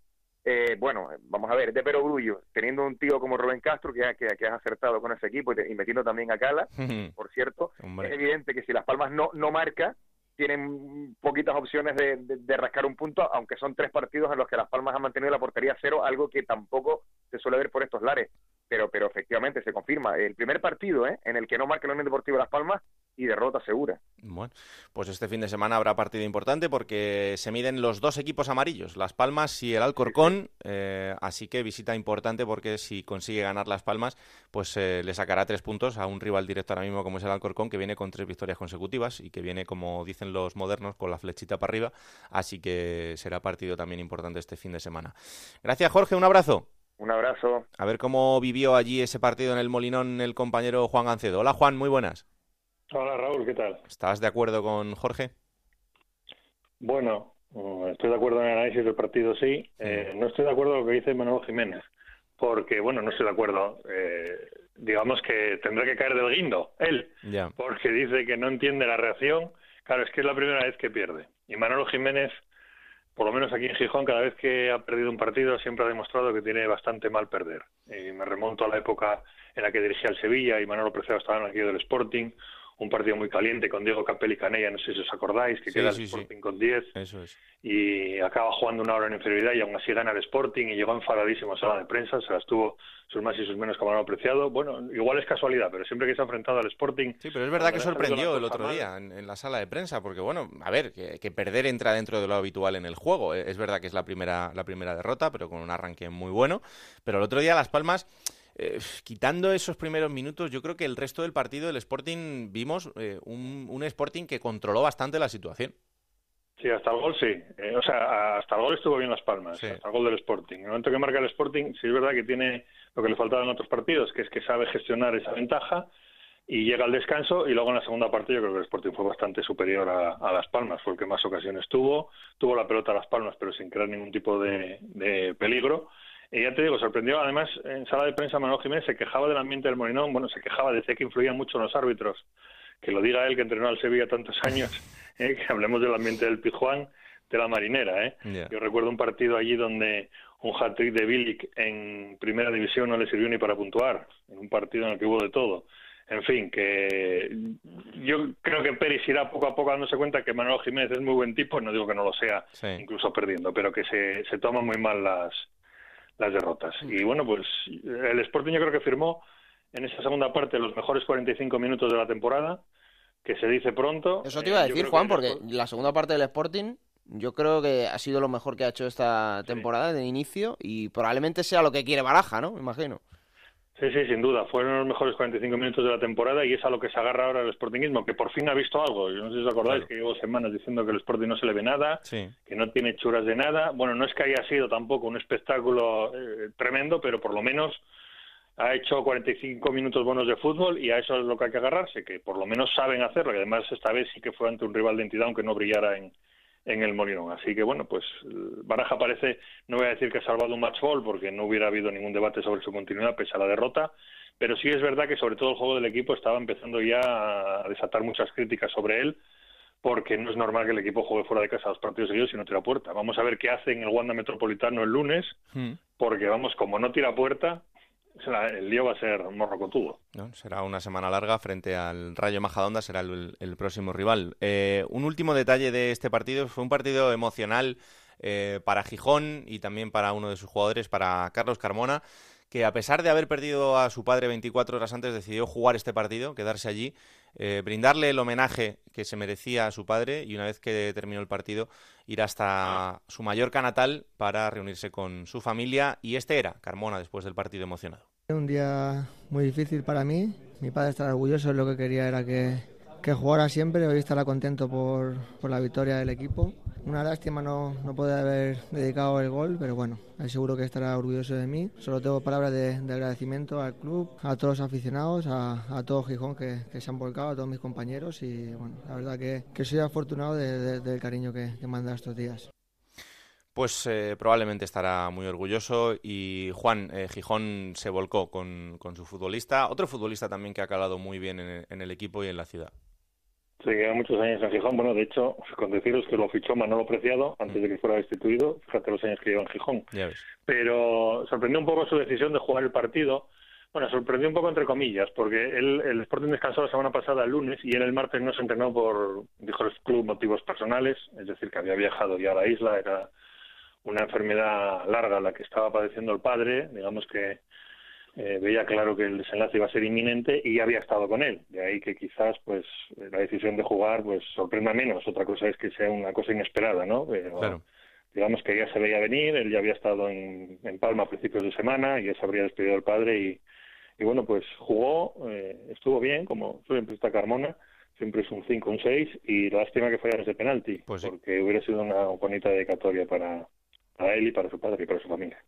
eh, bueno, vamos a ver, de perogrullo, teniendo un tío como Rubén Castro, que, que, que has acertado con ese equipo y, metiendo también a Cala, por cierto, es evidente que si Las Palmas no, no marca, tienen poquitas opciones de, rascar un punto, aunque son tres partidos en los que Las Palmas han mantenido la portería cero, algo que tampoco se suele ver por estos lares. Pero, pero efectivamente se confirma. El primer partido ¿eh? en el que no marca la Unión Deportiva Las Palmas y derrota segura. Bueno, pues este fin de semana habrá partido importante porque se miden los dos equipos amarillos, Las Palmas y el Alcorcón, eh, así que visita importante porque si consigue ganar Las Palmas, pues eh, le sacará tres puntos a un rival directo ahora mismo como es el Alcorcón, que viene con tres victorias consecutivas y que viene, como dicen los modernos, con la flechita para arriba, así que será partido también importante este fin de semana. Gracias Jorge, un abrazo. Un abrazo. A ver cómo vivió allí ese partido en el Molinón el compañero Juan Gancedo. Hola Juan, muy buenas. Hola Raúl, ¿qué tal? ¿Estás de acuerdo con Jorge? Bueno, estoy de acuerdo en el análisis del partido, sí. Eh, no estoy de acuerdo con lo que dice Manuel Jiménez, porque, bueno, no estoy de acuerdo. Eh, digamos que tendrá que caer del guindo, él, porque dice que no entiende la reacción. Claro, es que es la primera vez que pierde. Y Manolo Jiménez por lo menos aquí en Gijón, cada vez que ha perdido un partido siempre ha demostrado que tiene bastante mal perder. Y me remonto a la época en la que dirigía el Sevilla y Manolo Preciado estaba en el del Sporting, un partido muy caliente con Diego Capelli y Canella, no sé si os acordáis, que queda el Sporting con 10. Eso es. Y acaba jugando una hora en inferioridad y aún así gana el Sporting y llegó enfadadísimo a sala de prensa, se las tuvo sus más y sus menos como apreciado. Bueno, igual es casualidad, pero siempre que se ha enfrentado al Sporting... Sí, pero es verdad que sorprendió el otro día en, la sala de prensa, porque bueno, a ver, que, perder entra dentro de lo habitual en el juego. Es verdad que es la primera, la primera derrota, pero con un arranque muy bueno. Pero el otro día Las Palmas eh, quitando esos primeros minutos, yo creo que el resto del partido del Sporting vimos eh, un, Sporting que controló bastante la situación. Sí, hasta el gol sí. Eh, o sea, hasta el gol estuvo bien Las Palmas, hasta el gol del Sporting. En el momento que marca el Sporting, sí es verdad que tiene lo que le faltaba en otros partidos, que es que sabe gestionar esa ventaja y llega al descanso y luego en la segunda parte yo creo que el Sporting fue bastante superior a, Las Palmas, fue el que más ocasiones tuvo, tuvo la pelota a Las Palmas pero sin crear ningún tipo de peligro y ya te digo, sorprendió. Además, en sala de prensa, Manuel Jiménez se quejaba del ambiente del Molinón. Bueno, se quejaba, decía que influían mucho los árbitros. Que lo diga él, que entrenó al Sevilla tantos años, ¿eh? que hablemos del ambiente del Pijuán, de la Marinera. ¿eh? Yo recuerdo un partido allí donde un hat-trick de Bilic en primera división no le sirvió ni para puntuar, en un partido en el que hubo de todo. En fin, que yo creo que Pérez irá poco a poco dándose cuenta que Manuel Jiménez es muy buen tipo, no digo que no lo sea, incluso perdiendo, pero que se, se toman muy mal las, las derrotas. Y bueno, pues el Sporting yo creo que firmó en esa segunda parte los mejores 45 minutos de la temporada, que se dice pronto. Eso te iba a decir, Juan, porque la segunda parte del Sporting yo creo que ha sido lo mejor que ha hecho esta temporada de inicio y probablemente sea lo que quiere Baraja, ¿no? Me imagino. Sí, sí, sin duda. Fueron los mejores 45 minutos de la temporada y es a lo que se agarra ahora el Sportingismo, que por fin ha visto algo. Yo no sé si os acordáis que llevo semanas diciendo que el Sporting no se le ve nada, que no tiene churas de nada. Bueno, no es que haya sido tampoco un espectáculo eh, tremendo, pero por lo menos ha hecho 45 minutos buenos de fútbol y a eso es lo que hay que agarrarse, que por lo menos saben hacerlo, y además esta vez sí que fue ante un rival de entidad, aunque no brillara en, en el Molinón. Así que bueno, pues Baraja parece, no voy a decir que ha salvado un match ball porque no hubiera habido ningún debate sobre su continuidad pese a la derrota, pero sí es verdad que sobre todo el juego del equipo estaba empezando ya a desatar muchas críticas sobre él porque no es normal que el equipo juegue fuera de casa dos partidos seguidos y no tira puerta. Vamos a ver qué hace en el Wanda Metropolitano el lunes, hmm. porque vamos, como no tira puerta, el lío va a ser morrocotudo. ¿No? Será una semana larga frente al Rayo Majadonda, será el, próximo rival. Eh, un último detalle de este partido, fue un partido emocional eh, para Gijón y también para uno de sus jugadores, para Carlos Carmona, que a pesar de haber perdido a su padre 24 horas antes, decidió jugar este partido, quedarse allí, eh, brindarle el homenaje que se merecía a su padre y una vez que terminó el partido, ir hasta su mayor natal para reunirse con su familia. Y este era Carmona después del partido emocionado. Un día muy difícil para mí. Mi padre estaba orgulloso, lo que quería era que, que jugara siempre. Hoy estará contento por, por la victoria del equipo. Una lástima no, no poder haber dedicado el gol, pero bueno, seguro que estará orgulloso de mí. Solo tengo palabras de, agradecimiento al club, a todos los aficionados, a, a todo Gijón que, que, se han volcado, a todos mis compañeros y bueno, la verdad que, que soy afortunado del cariño que, que manda estos días pues eh, probablemente estará muy orgulloso. Y Juan, eh, Gijón se volcó con, con, su futbolista, otro futbolista también que ha calado muy bien en el equipo y en la ciudad. Sí, lleva muchos años en Gijón. Bueno, de hecho, con deciros que lo fichó Manolo Preciado antes de que fuera destituido. Fíjate los años que lleva en Gijón. Pero sorprendió un poco su decisión de jugar el partido. Bueno, sorprendió un poco entre comillas, porque él, el Sporting descansó la semana pasada el lunes y él el martes no se entrenó por, dijo el club, motivos personales, es decir, que había viajado ya a la isla, era una enfermedad larga la que estaba padeciendo el padre, digamos que eh, veía claro que el desenlace iba a ser inminente y había estado con él. De ahí que quizás pues la decisión de jugar pues sorprenda menos. Otra cosa es que sea una cosa inesperada, ¿no? Pero digamos que ya se veía venir, él ya había estado en, Palma a principios de semana y ya se habría despedido del padre y, y bueno, pues jugó, eh, estuvo bien, como siempre está Carmona, siempre es un 5, un 6 y lástima que fuera ese penalti, pues porque hubiera sido una bonita dedicatoria para, para él y para su padre y para su familia.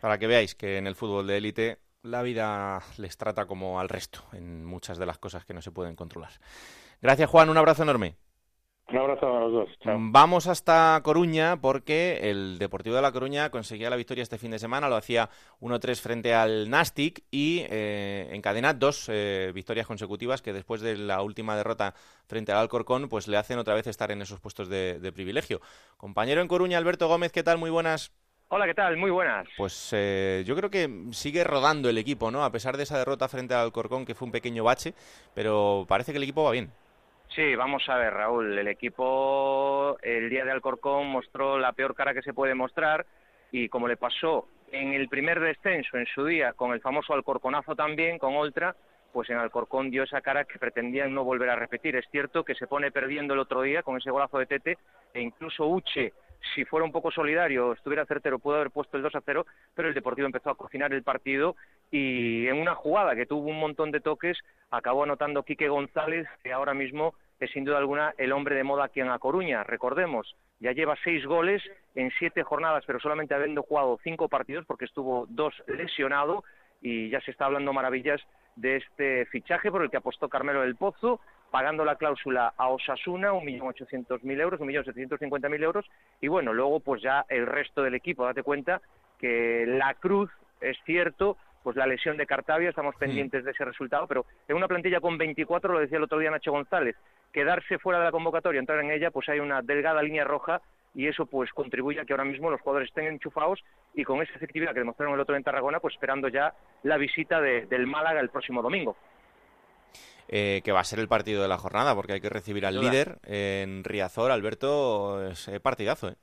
Para que veáis que en el fútbol de élite la vida les trata como al resto en muchas de las cosas que no se pueden controlar. Gracias, Juan. Un abrazo enorme. Un abrazo a los dos. Vamos hasta Coruña porque el Deportivo de La Coruña conseguía la victoria este fin de semana, lo hacía 1-3 frente al Nastic y eh, encadena dos eh, victorias consecutivas que después de la última derrota frente al Alcorcón pues le hacen otra vez estar en esos puestos de, privilegio. Compañero en Coruña, Alberto Gómez, ¿qué tal? Muy buenas. Hola, ¿qué tal? Muy buenas. Pues eh, yo creo que sigue rodando el equipo, ¿no? A pesar de esa derrota frente al Alcorcón, que fue un pequeño bache, pero parece que el equipo va bien. Sí, vamos a ver, Raúl. El equipo el día de Alcorcón mostró la peor cara que se puede mostrar y como le pasó en el primer descenso en su día con el famoso Alcorconazo también, con Oltra, pues en Alcorcón dio esa cara que pretendían no volver a repetir. Es cierto que se pone perdiendo el otro día con ese golazo de Tete e incluso Uche si fuera un poco solidario, estuviera certero, pudo haber puesto el 2 a 0, pero el Deportivo empezó a cocinar el partido y en una jugada que tuvo un montón de toques, acabó anotando Quique González, que ahora mismo es sin duda alguna el hombre de moda aquí en A Coruña. Recordemos, ya lleva seis goles en siete jornadas, pero solamente habiendo jugado cinco partidos porque estuvo dos lesionado y ya se está hablando maravillas de este fichaje por el que apostó Carmelo del Pozo, pagando la cláusula a Osasuna, 1.800.000 euros, 1.750.000 euros, y bueno, luego pues ya el resto del equipo, date cuenta que la Cruz, es cierto, pues la lesión de Cartavia, estamos pendientes de ese resultado, pero en una plantilla con 24, lo decía el otro día Nacho González, quedarse fuera de la convocatoria, entrar en ella, pues hay una delgada línea roja y eso pues contribuye a que ahora mismo los jugadores estén enchufados y con esa efectividad que demostraron el otro en Tarragona, pues esperando ya la visita del Málaga el próximo domingo. Eh, que va a ser el partido de la jornada, porque hay que recibir al líder en Riazor, Alberto, es eh, partidazo. ¿eh?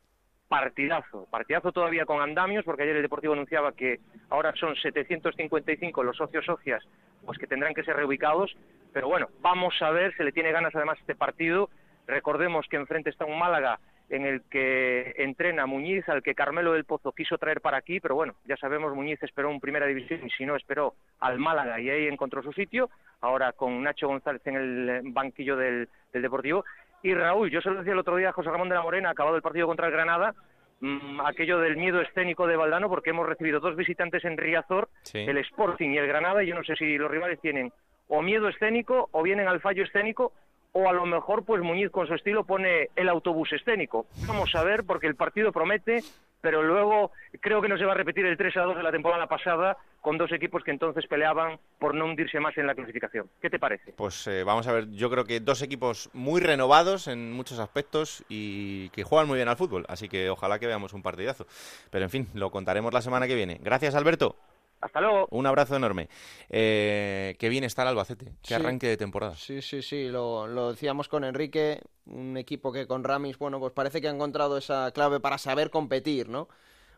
Partidazo, partidazo todavía con andamios, porque ayer el Deportivo anunciaba que ahora son 755 los socios socias, pues que tendrán que ser reubicados, pero bueno, vamos a ver, se le tiene ganas además este partido, recordemos que enfrente está un Málaga en el que entrena Muñiz, al que Carmelo del Pozo quiso traer para aquí, pero bueno, ya sabemos, Muñiz esperó en primera división y si no esperó al Málaga y ahí encontró su sitio, ahora con Nacho González en el banquillo del, Deportivo. Y Raúl, yo se lo decía el otro día a José Ramón de la Morena, acabado el partido contra el Granada, mm, aquello del miedo escénico de Valdano, porque hemos recibido dos visitantes en Riazor, el Sporting y el Granada, y yo no sé si los rivales tienen o miedo escénico o vienen al fallo escénico o a lo mejor pues Muñiz con su estilo pone el autobús escénico. Vamos a ver porque el partido promete, pero luego creo que no se va a repetir el 3 a 2 de la temporada pasada con dos equipos que entonces peleaban por no hundirse más en la clasificación. ¿Qué te parece? Pues eh, vamos a ver, yo creo que dos equipos muy renovados en muchos aspectos y que juegan muy bien al fútbol, así que ojalá que veamos un partidazo. Pero en fin, lo contaremos la semana que viene. Gracias, Alberto. Hasta luego. Un abrazo enorme. Eh, qué bien está el Albacete. Qué arranque de temporada. Sí, sí, sí. Lo, lo, decíamos con Enrique. Un equipo que con Ramis, bueno, pues parece que ha encontrado esa clave para saber competir, ¿no?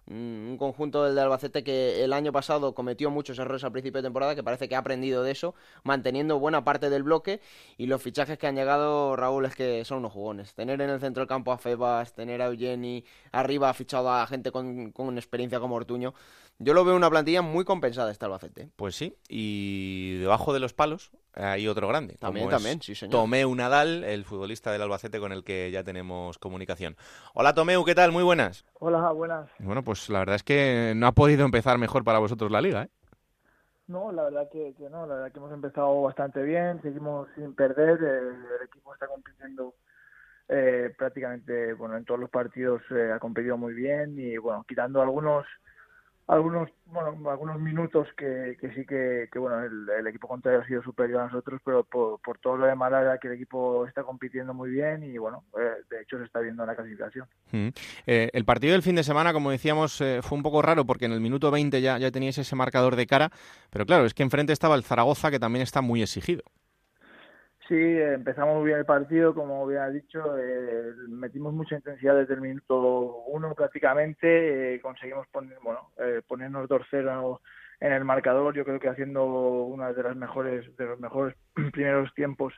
un conjunto del de Albacete que el año pasado cometió muchos errores al principio de temporada, que parece que ha aprendido de eso, manteniendo buena parte del bloque y los fichajes que han llegado, Raúl, es que son unos jugones. Tener en el centro del campo a Febas, tener a Eugeni, arriba ha fichado a gente con, con experiencia como Ortuño. Yo lo veo una plantilla muy compensada este Albacete. Pues sí, y debajo de los palos hay otro grande. También, también, sí, señor. Tomeu Nadal, el futbolista del Albacete con el que ya tenemos comunicación. Hola Tomeu, ¿qué tal? Muy buenas. Hola, buenas. Bueno, pues la verdad es que no ha podido empezar mejor para vosotros la liga, ¿eh? No, la verdad que, no, la verdad que hemos empezado bastante bien, seguimos sin perder, el equipo está compitiendo eh, prácticamente, bueno, en todos los partidos eh, ha competido muy bien y bueno, quitando algunos algunos bueno algunos minutos que, que sí que, que bueno el, equipo contrario ha sido superior a nosotros pero por, por todo lo demás la que el equipo está compitiendo muy bien y bueno eh, de hecho se está viendo en la clasificación mm. eh, el partido del fin de semana como decíamos eh, fue un poco raro porque en el minuto 20 ya, ya teníais ese marcador de cara pero claro es que enfrente estaba el Zaragoza que también está muy exigido Sí, empezamos muy bien el partido, como bien has dicho, eh, metimos mucha intensidad desde el minuto uno prácticamente, eh, conseguimos poner, bueno, eh, ponernos 2-0 en el marcador, yo creo que haciendo una de las mejores, de los mejores primeros tiempos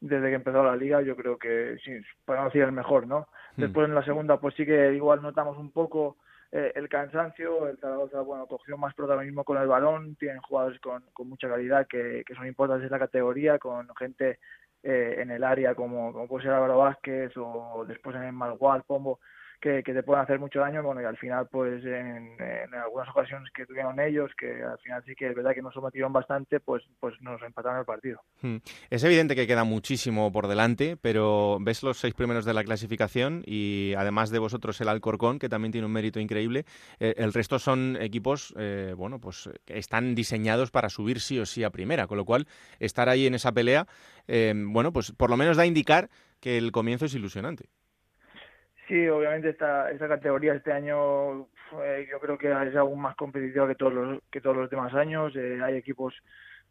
desde que empezó la liga, yo creo que sí, podemos decir el mejor, ¿no? Hmm. Después en la segunda, pues sí que igual notamos un poco eh, el cansancio, el Zaragoza bueno, cogió más protagonismo con el balón, tienen jugadores con, con mucha calidad que, que, son importantes en la categoría, con gente eh, en el área como, como puede ser Álvaro Vázquez o después en el Malgual, Pombo, que, te pueden hacer mucho daño, bueno, y al final, pues en, algunas ocasiones que tuvieron ellos, que al final sí que es verdad que nos sometieron bastante, pues, pues nos empataron el partido. Hmm. Es evidente que queda muchísimo por delante, pero ves los seis primeros de la clasificación y además de vosotros el Alcorcón, que también tiene un mérito increíble, eh, el resto son equipos, eh, bueno, pues están diseñados para subir sí o sí a primera, con lo cual estar ahí en esa pelea, eh, bueno, pues por lo menos da a indicar que el comienzo es ilusionante. Sí, obviamente esta, esta categoría este año yo creo que es aún más competitiva que todos los, que todos los demás años. Eh, hay equipos,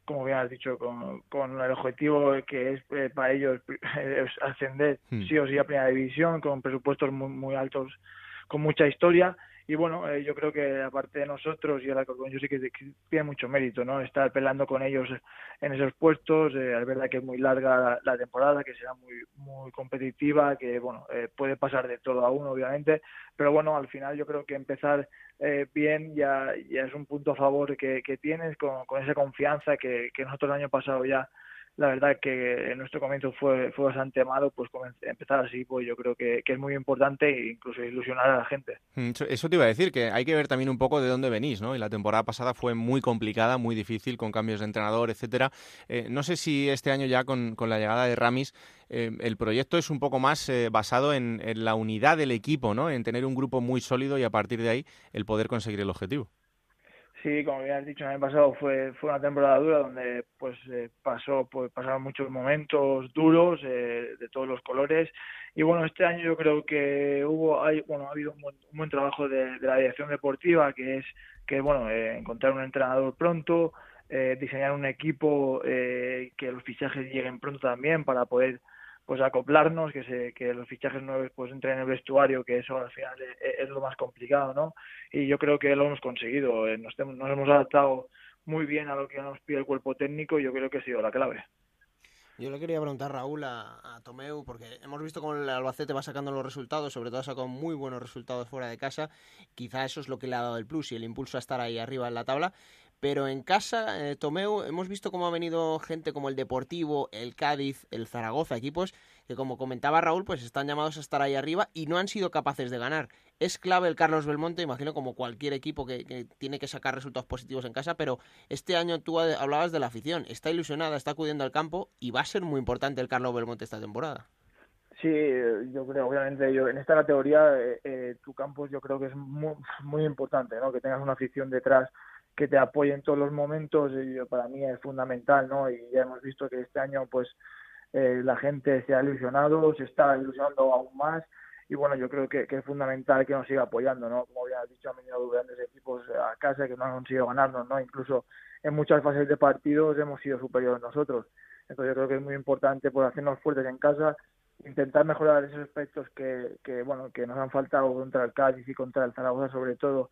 como bien has dicho, con, con el objetivo que es eh, para ellos ascender hmm. sí o sí a primera división, con presupuestos muy, muy altos, con mucha historia y bueno, eh, yo creo que aparte de nosotros y el Alcorcón, yo sí que, tiene mucho mérito, ¿no? Estar peleando con ellos en esos puestos, eh, es verdad que es muy larga la, temporada, que será muy muy competitiva, que bueno, eh, puede pasar de todo a uno, obviamente, pero bueno, al final yo creo que empezar eh, bien ya, ya es un punto a favor que, que tienes, con, con esa confianza que, que nosotros el año pasado ya la verdad que en nuestro comienzo fue, fue bastante malo, pues empezar así, pues yo creo que, es muy importante e incluso ilusionar a la gente. Mm, eso te iba a decir, que hay que ver también un poco de dónde venís, ¿no? Y la temporada pasada fue muy complicada, muy difícil, con cambios de entrenador, etcétera. Eh, no sé si este año ya con, con la llegada de Ramis eh, el proyecto es un poco más eh, basado en, en la unidad del equipo, ¿no? En tener un grupo muy sólido y a partir de ahí el poder conseguir el objetivo. Sí, como bien has dicho, el año pasado fue, fue una temporada dura donde pues eh, pasó pues pasaron muchos momentos duros eh, de todos los colores. Y bueno este año yo creo que hubo hay bueno ha habido un buen, trabajo de, la dirección deportiva que es que bueno eh, encontrar un entrenador pronto diseñar un equipo que los fichajes lleguen pronto también para poder pues acoplarnos, que, se, que los fichajes nuevos pues entren en el vestuario, que eso al final es, lo más complicado, ¿no? Y yo creo que lo hemos conseguido, eh, nos, nos hemos adaptado muy bien a lo que nos pide el cuerpo técnico y yo creo que ha sido la clave. Yo le quería preguntar, Raúl, a, a, Tomeu, porque hemos visto cómo el Albacete va sacando los resultados, sobre todo ha sacado muy buenos resultados fuera de casa. Quizá eso es lo que le ha dado el plus y el impulso a estar ahí arriba en la tabla. Pero en casa, eh, Tomeu, hemos visto cómo ha venido gente como el Deportivo, el Cádiz, el Zaragoza, equipos que como comentaba Raúl, pues están llamados a estar ahí arriba y no han sido capaces de ganar. Es clave el Carlos Belmonte, imagino como cualquier equipo que, tiene que sacar resultados positivos en casa, pero este año tú hablabas de la afición, está ilusionada, está acudiendo al campo y va a ser muy importante el Carlos Belmonte esta temporada. Sí, yo creo, obviamente, yo en esta categoría eh, eh, tu campo yo creo que es muy, muy importante, ¿no? Que tengas una afición detrás que te apoye en todos los momentos, y para mí es fundamental, ¿no? Y ya hemos visto que este año, pues, eh, la gente se ha ilusionado, se está ilusionando aún más, y bueno, yo creo que, es fundamental que nos siga apoyando, ¿no? Como había dicho, han venido grandes equipos a casa que no han conseguido ganarnos, ¿no? Incluso en muchas fases de partidos hemos sido superiores nosotros. Entonces yo creo que es muy importante por hacernos fuertes en casa, intentar mejorar esos aspectos que, que bueno, que nos han faltado contra el Cádiz y contra el Zaragoza sobre todo,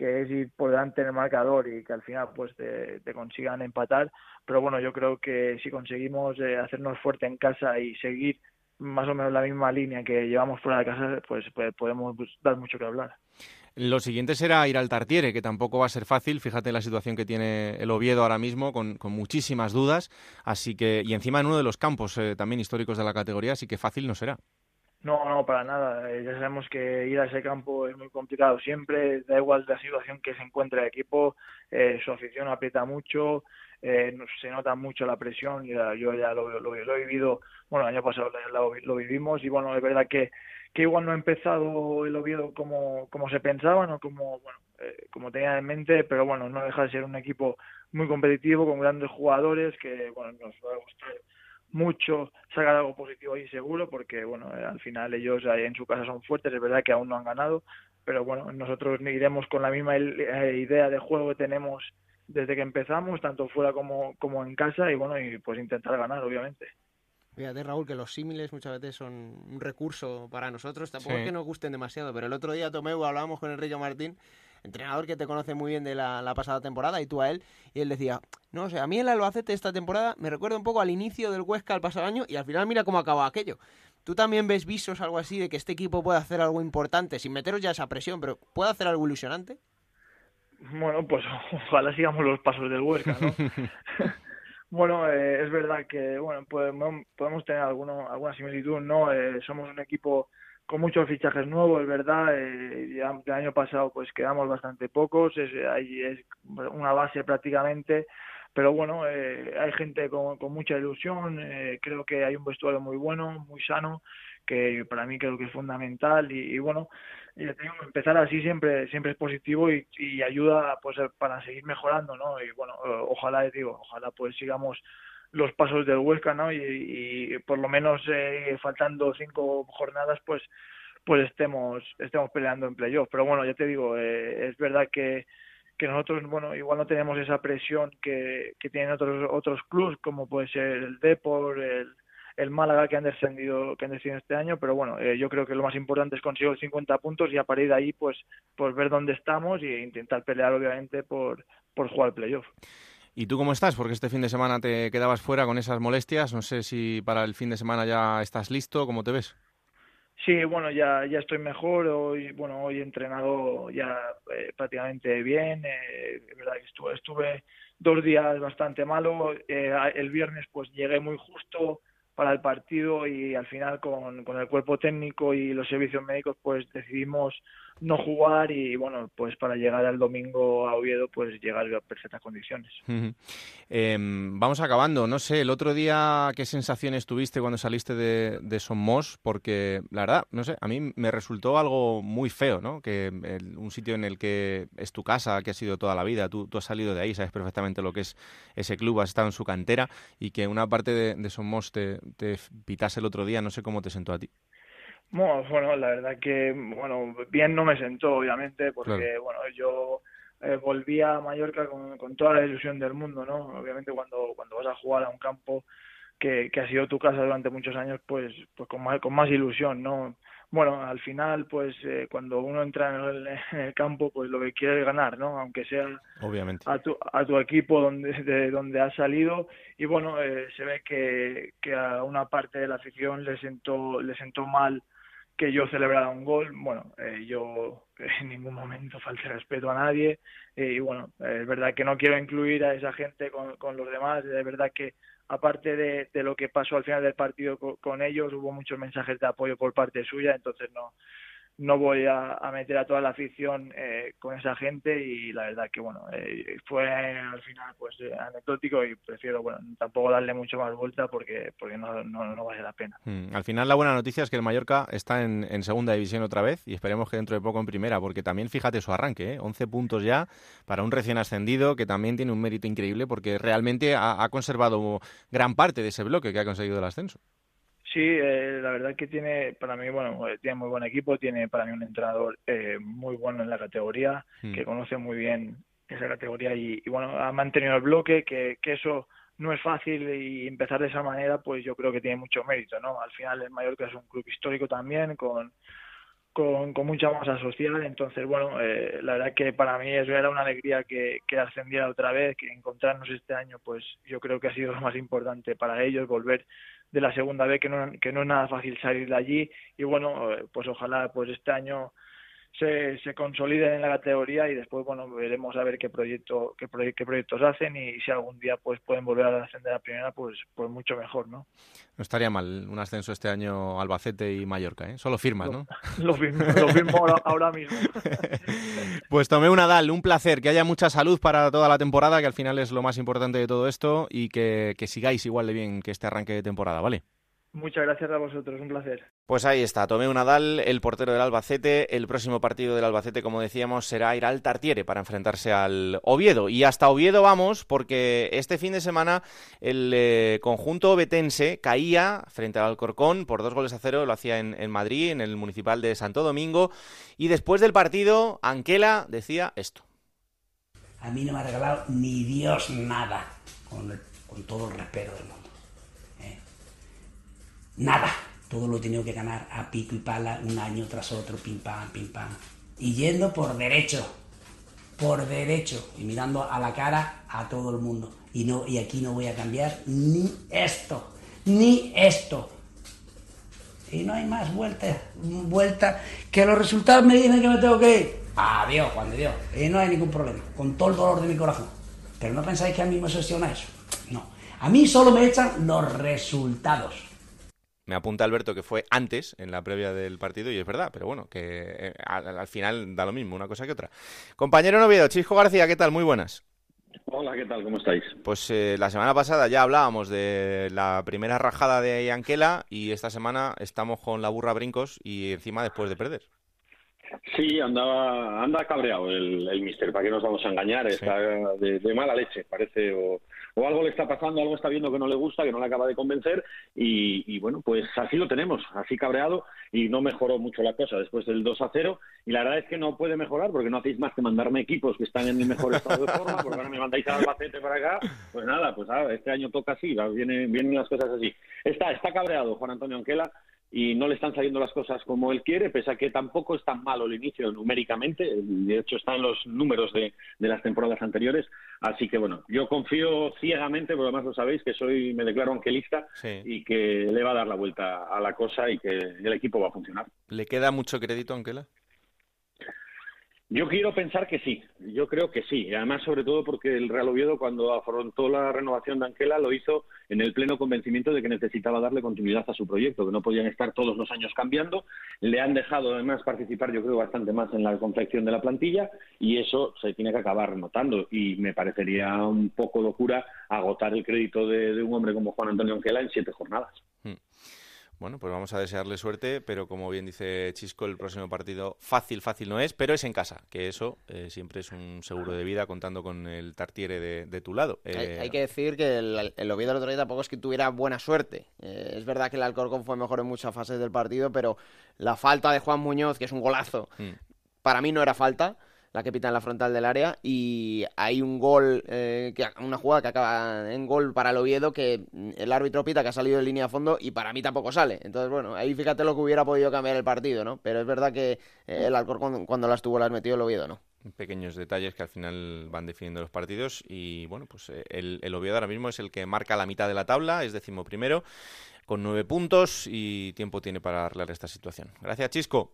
que es ir por delante en el marcador y que al final pues te, consigan empatar pero bueno yo creo que si conseguimos eh, hacernos fuerte en casa y seguir más o menos la misma línea que llevamos fuera de casa pues, pues podemos dar mucho que hablar lo siguiente será ir al Tartiere, que tampoco va a ser fácil. Fíjate la situación que tiene el Oviedo ahora mismo, con, muchísimas dudas. Así que, y encima en uno de los campos eh, también históricos de la categoría, así que fácil no será. No, no, para nada. Eh, ya sabemos que ir a ese campo es muy complicado siempre, da igual la situación que se encuentre el equipo, eh, su afición aprieta mucho, eh, se nota mucho la presión, ya, yo ya lo, lo, he vivido, bueno, el año pasado lo, vivimos y bueno, es verdad que, que igual no ha empezado el Oviedo como, como se pensaba, no como, bueno, eh, como tenía en mente, pero bueno, no deja de ser un equipo muy competitivo, con grandes jugadores que, bueno, nos va a gustar mucho sacar algo positivo ahí seguro porque bueno eh, al final ellos en su casa son fuertes es verdad que aún no han ganado pero bueno nosotros iremos con la misma eh, idea de juego que tenemos desde que empezamos tanto fuera como como en casa y bueno y pues intentar ganar obviamente Fíjate, Raúl, que los símiles muchas veces son un recurso para nosotros. Tampoco es que nos gusten demasiado, pero el otro día, Tomeu, hablábamos con Enrique Martín entrenador que te conoce muy bien de la, pasada temporada, y tú a él, y él decía, no sé, a mí el Albacete esta temporada me recuerda un poco al inicio del Huesca el pasado año, y al final mira cómo acaba aquello. ¿Tú también ves visos algo así de que este equipo puede hacer algo importante, sin meteros ya esa presión, pero puede hacer algo ilusionante? Bueno, pues ojalá sigamos los pasos del Huesca, ¿no? bueno, eh, es verdad que bueno podemos, podemos tener alguno, alguna similitud, ¿no? Eh, somos un equipo con muchos fichajes nuevos, es verdad. Eh, el año pasado pues quedamos bastante pocos, es, es una base prácticamente. Pero bueno, eh, hay gente con, con mucha ilusión, eh, creo que hay un vestuario muy bueno, muy sano, que para mí creo que es fundamental y, bueno, empezar así siempre siempre es positivo y, y, ayuda pues para seguir mejorando, ¿no? Y bueno, ojalá, digo, ojalá pues sigamos los pasos del Huesca, ¿no? Y, por lo menos eh, faltando cinco jornadas, pues pues estemos estemos peleando en playoff. Pero bueno, ya te digo, eh, es verdad que que nosotros, bueno, igual no tenemos esa presión que, que tienen otros otros clubes, como puede ser el Depor, el, el Málaga que han descendido que han descendido este año, pero bueno, eh, yo creo que lo más importante es conseguir los 50 puntos y a partir de ahí, pues, pues ver dónde estamos e intentar pelear, obviamente, por, por jugar playoff. ¿Y tú cómo estás? Porque este fin de semana te quedabas fuera con esas molestias. No sé si para el fin de semana ya estás listo. ¿Cómo te ves? Sí, bueno, ya, ya estoy mejor. Hoy, bueno, hoy entrenado ya eh, prácticamente bien. Eh, verdad estuve dos días bastante malo. Eh, el viernes pues llegué muy justo para el partido y al final con, con el cuerpo técnico y los servicios médicos pues decidimos no jugar y bueno, pues para llegar al domingo a Oviedo, pues llegar a perfectas condiciones. Em, vamos acabando, no sé, el otro día qué sensaciones tuviste cuando saliste de, de Somos, porque la verdad, no sé, a mí me resultó algo muy feo, ¿no? Que un sitio en el que es tu casa, que ha sido toda la vida, tú, tú has salido de ahí, sabes perfectamente lo que es ese club, has estado en su cantera y que una parte de, de Somos te, te pitase el otro día, no sé cómo te sentó a ti. Bueno, la verdad que, bueno, bien no me sentó, obviamente, porque, bueno, yo eh, volví a Mallorca con, con, toda la ilusión del mundo, ¿no? Obviamente cuando, cuando vas a jugar a un campo que, que ha sido tu casa durante muchos años, pues, pues con, más, con más ilusión, ¿no? Bueno, al final, pues eh, cuando uno entra en el, en el, campo, pues lo que quiere es ganar, ¿no? Aunque sea Obviamente. A, tu, a tu equipo donde, de donde has salido. Y bueno, eh, se ve que, que a una parte de la afición le sentó, le sentó mal que yo celebrara un gol. Bueno, eh, yo en ningún momento falté respeto a nadie eh, y bueno, es verdad que no quiero incluir a esa gente con, con los demás, es verdad que aparte de, de, lo que pasó al final del partido con, con, ellos, hubo muchos mensajes de apoyo por parte suya, entonces no, no voy a, meter a toda la afición eh, con esa gente y la verdad que bueno eh, fue al final pues eh, anecdótico y prefiero bueno tampoco darle mucho más vuelta porque porque no, no, no vale la pena mm, al final la buena noticia es que el Mallorca está en, segunda división otra vez y esperemos que dentro de poco en primera porque también fíjate su arranque ¿eh? 11 puntos ya para un recién ascendido que también tiene un mérito increíble porque realmente ha conservado gran parte de ese bloque que ha conseguido el ascenso Sí, eh, la verdad que tiene, para mí, bueno, eh, tiene muy buen equipo, tiene para mí un entrenador eh, muy bueno en la categoría, mm. que conoce muy bien esa categoría y, y, bueno, ha mantenido el bloque, que, que eso no es fácil y empezar de esa manera, pues yo creo que tiene mucho mérito, ¿no? Al final el Mallorca es un club histórico también, con, con, con mucha masa social, entonces, bueno, eh, la verdad que para mí eso era una alegría que, que ascendiera otra vez, que encontrarnos este año, pues yo creo que ha sido lo más importante para ellos, volver de la segunda vez que no, que no es nada fácil salir de allí. Y bueno eh, pues ojalá pues este año se, se consoliden en la categoría y después bueno veremos a ver qué proyecto qué, proye qué proyectos hacen y si algún día pues pueden volver a ascender a primera pues pues mucho mejor no no estaría mal un ascenso este año Albacete y Mallorca ¿eh? solo firmas no lo firmo, lo firmo ahora, ahora, mismo. Pues tomé una Dal un placer. Que haya mucha salud para toda la temporada que al final es lo más importante de todo esto y que, que sigáis igual de bien que este arranque de temporada vale Muchas gracias a vosotros, un placer. Pues ahí está, Tomé Nadal, el portero del Albacete. El próximo partido del Albacete, como decíamos, será ir al Tartiere para enfrentarse al Oviedo. Y hasta Oviedo vamos, porque este fin de semana el eh, conjunto betense caía frente al Alcorcón por dos goles a cero, lo hacía en, en Madrid, en el municipal de Santo Domingo. Y después del partido, Anquela decía esto. A mí no me ha regalado ni Dios nada, con, el, con todo el respeto del mundo nada. Todo lo he tenido que ganar a pico y pala, un año tras otro, pim pam, pim pam. Y yendo por derecho, por derecho, y mirando a la cara a todo el mundo. Y, no, y aquí no voy a cambiar ni esto, ni esto. Y no hay más vuelta, vuelta, que los resultados me dicen que me tengo que ir. Adiós, Juan de Dios. Y no hay ningún problema, con todo el dolor de mi corazón. Pero no pensáis que a mí me obsesiona eso. No. A mí solo me echan los resultados. Me apunta Alberto que fue antes, en la previa del partido, y es verdad, pero bueno, que eh, al, final da lo mismo una cosa que otra. Compañero Noviedo, Chisco García, ¿qué tal? Muy buenas. Hola, ¿qué tal? ¿Cómo estáis? Pues eh, la semana pasada ya hablábamos de la primera rajada de Anquela y esta semana estamos con la burra brincos y encima después de perder. Sí, andaba, anda cabreado el, el mister, ¿para qué nos vamos a engañar? Está de, mala leche, parece, o, o, algo le está pasando, algo está viendo que no le gusta, que no le acaba de convencer, y, bueno, pues así lo tenemos, así cabreado, y no mejoró mucho la cosa después del 2 a 0, y la verdad es que no puede mejorar, porque no hacéis más que mandarme equipos que están en el mejor estado de forma, porque ahora me mandáis al Albacete para acá, pues nada, pues ah, este año toca así, vienen, vienen las cosas así. Está, está cabreado Juan Antonio Anquela, y no le están saliendo las cosas como él quiere, pese a que tampoco es tan malo el inicio numéricamente, de hecho están los números de, las temporadas anteriores, así que bueno, yo confío ciegamente, porque además lo sabéis, que soy, me declaro anquelista y que le va a dar la vuelta a la cosa y que el equipo va a funcionar. ¿Le queda mucho crédito Anquela? Yo quiero pensar que sí, yo creo que sí, y además sobre todo porque el Real Oviedo cuando afrontó la renovación de Anquela lo hizo en el pleno convencimiento de que necesitaba darle continuidad a su proyecto, que no podían estar todos los años cambiando, le han dejado además participar yo creo bastante más en la confección de la plantilla y eso se tiene que acabar notando y me parecería un poco locura agotar el crédito de, un hombre como Juan Antonio Anquela en siete jornadas. Hmm. Bueno, pues vamos a desearle suerte, pero como bien dice Chisco, el próximo partido fácil, fácil no es, pero es en casa, que eso eh, siempre es un seguro de vida contando con el Tartiere de, tu lado. Hay, eh, que decir que el, el Oviedo el otro día tampoco es que tuviera buena suerte. Eh, es verdad que el Alcorcón fue mejor en muchas fases del partido, pero la falta de Juan Muñoz, que es un golazo, mm. para mí no era falta la que pita en la frontal del área y hay un gol, eh, que, una jugada que acaba en gol para el Oviedo que el árbitro pita que ha salido de línea a fondo y para mí tampoco sale. Entonces, bueno, ahí fíjate lo que hubiera podido cambiar el partido, ¿no? Pero es verdad que eh, el Alcorcón cuando las tuvo las metió el Oviedo, ¿no? Pequeños detalles que al final van definiendo los partidos y bueno, pues eh, el, el Oviedo ahora mismo es el que marca la mitad de la tabla, es decimoprimero primero con nueve puntos y tiempo tiene para arreglar esta situación. Gracias, Chisco.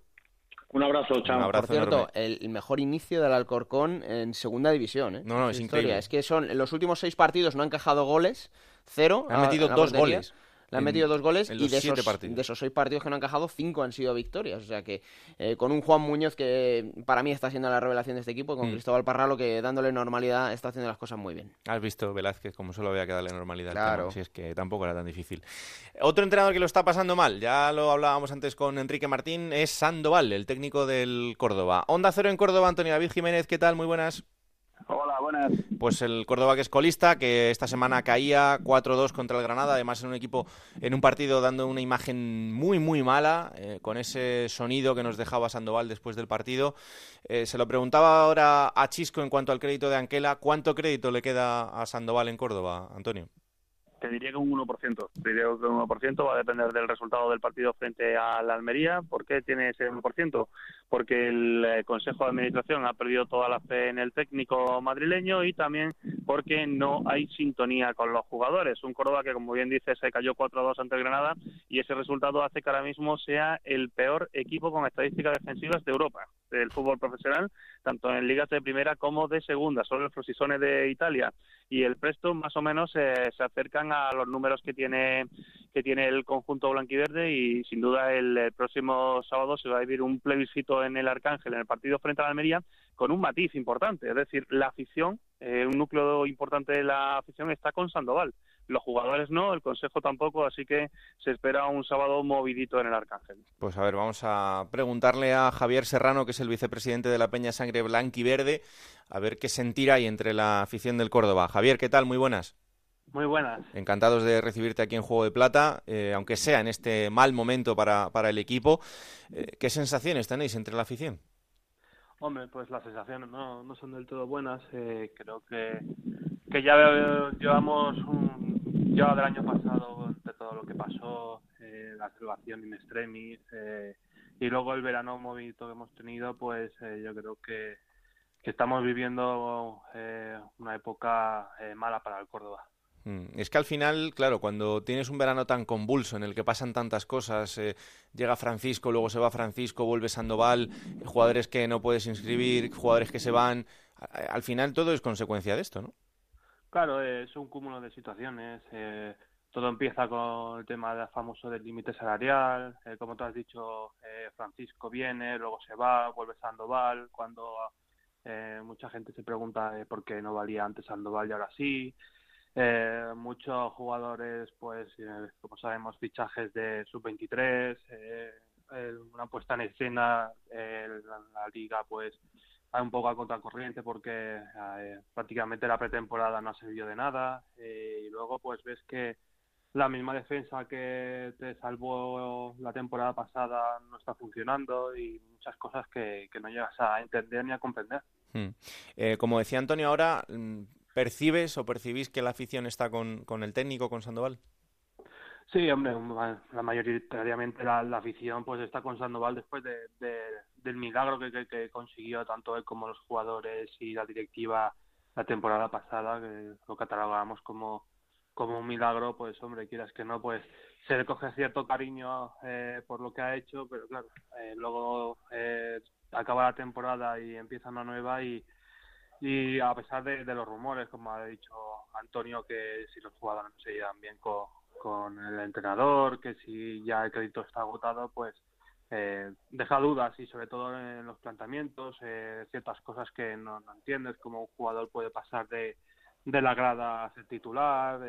Un abrazo, chao. Por cierto, el mejor inicio del Alcorcón en segunda división. ¿eh? No, no, es increíble. Es que son en los últimos seis partidos no han encajado goles, cero. Han metido dos goles. Le han metido dos goles y de esos, de esos seis partidos que no han encajado, cinco han sido victorias. O sea que eh, con un Juan Muñoz que para mí está siendo la revelación de este equipo, con mm. Cristóbal Parralo que dándole normalidad está haciendo las cosas muy bien. Has visto, Velázquez, como solo había que darle normalidad. Claro. si es que tampoco era tan difícil. Otro entrenador que lo está pasando mal, ya lo hablábamos antes con Enrique Martín, es Sandoval, el técnico del Córdoba. Onda Cero en Córdoba, Antonio David Jiménez, ¿qué tal? Muy buenas. Hola, buenas. Pues el Córdoba que es colista, que esta semana caía 4-2 contra el Granada, además en un equipo, en un partido dando una imagen muy, muy mala, eh, con ese sonido que nos dejaba Sandoval después del partido. Eh, se lo preguntaba ahora a Chisco en cuanto al crédito de Anquela, ¿cuánto crédito le queda a Sandoval en Córdoba, Antonio? Te diría que un 1%. Te diría que un 1% va a depender del resultado del partido frente a la Almería. ¿Por qué tiene ese 1%? Porque el eh, Consejo de Administración ha perdido toda la fe en el técnico madrileño y también porque no hay sintonía con los jugadores. Un Córdoba que, como bien dice, se cayó 4-2 ante el Granada y ese resultado hace que ahora mismo sea el peor equipo con estadísticas defensivas de Europa, del fútbol profesional, tanto en ligas de primera como de segunda. Son los Frosisone de Italia y el Presto más o menos eh, se acercan a los números que tiene que tiene el conjunto blanquiverde y sin duda el, próximo sábado se va a vivir un plebiscito en el Arcángel en el partido frente a la Almería con un matiz importante, es decir, la afición, eh, un núcleo importante de la afición está con Sandoval los jugadores no, el Consejo tampoco, así que se espera un sábado movidito en el Arcángel. Pues a ver, vamos a preguntarle a Javier Serrano, que es el vicepresidente de la Peña Sangre Blanca y Verde, a ver qué sentir hay entre la afición del Córdoba. Javier, ¿qué tal? Muy buenas. Muy buenas. Encantados de recibirte aquí en Juego de Plata, eh, aunque sea en este mal momento para, para el equipo. Eh, ¿Qué sensaciones tenéis entre la afición? Hombre, pues las sensaciones no, no son del todo buenas. Eh, creo que, que ya llevamos un, ya del año pasado de todo lo que pasó, eh, la salvación in extremis eh, y luego el verano movido que hemos tenido, pues eh, yo creo que, que estamos viviendo una época mala para el Córdoba. Mm, es que al final, claro, cuando tienes un verano tan convulso en el que pasan tantas cosas, eh, llega Francisco, luego se va Francisco, vuelve Sandoval, jugadores que no puedes inscribir, jugadores que se van, al final todo es consecuencia de esto, ¿no? Claro, es un cúmulo de situaciones. Eh, todo empieza con el tema famoso del límite salarial, eh, como tú has dicho, eh, Francisco viene, luego se va, vuelve Sandoval, cuando mucha gente se pregunta por qué no valía antes Sandoval y ahora sí. Muchos jugadores, pues, como sabemos, fichajes de sub-23, una puesta en escena, la, liga, pues, hay un poco a contracorriente porque prácticamente la pretemporada no ha servido de nada y luego, pues, ves que la misma defensa que te salvó la temporada pasada no está funcionando y muchas cosas que, no llegas a entender ni a comprender. Hmm. Eh, como decía Antonio, ahora, mm, ¿percibes o percibís que la afición está con, con el técnico, con Sandoval? Sí, hombre, la mayoritariamente la, afición pues está con Sandoval después de, del milagro que, que, consiguió tanto él como los jugadores y la directiva la temporada pasada, que lo catalogábamos como como un milagro, pues hombre, quieras que no, pues se le coge cierto cariño eh, por lo que ha hecho, pero claro, eh, luego eh, acaba la temporada y empieza una nueva y, y a pesar de, los rumores, como ha dicho Antonio, que si los jugadores no se llevan bien con, con el entrenador, que si ya el crédito está agotado, pues deja dudas y sobre todo en los planteamientos, ciertas cosas que no, no entiendes, como un jugador puede pasar de de la grada a ser titular,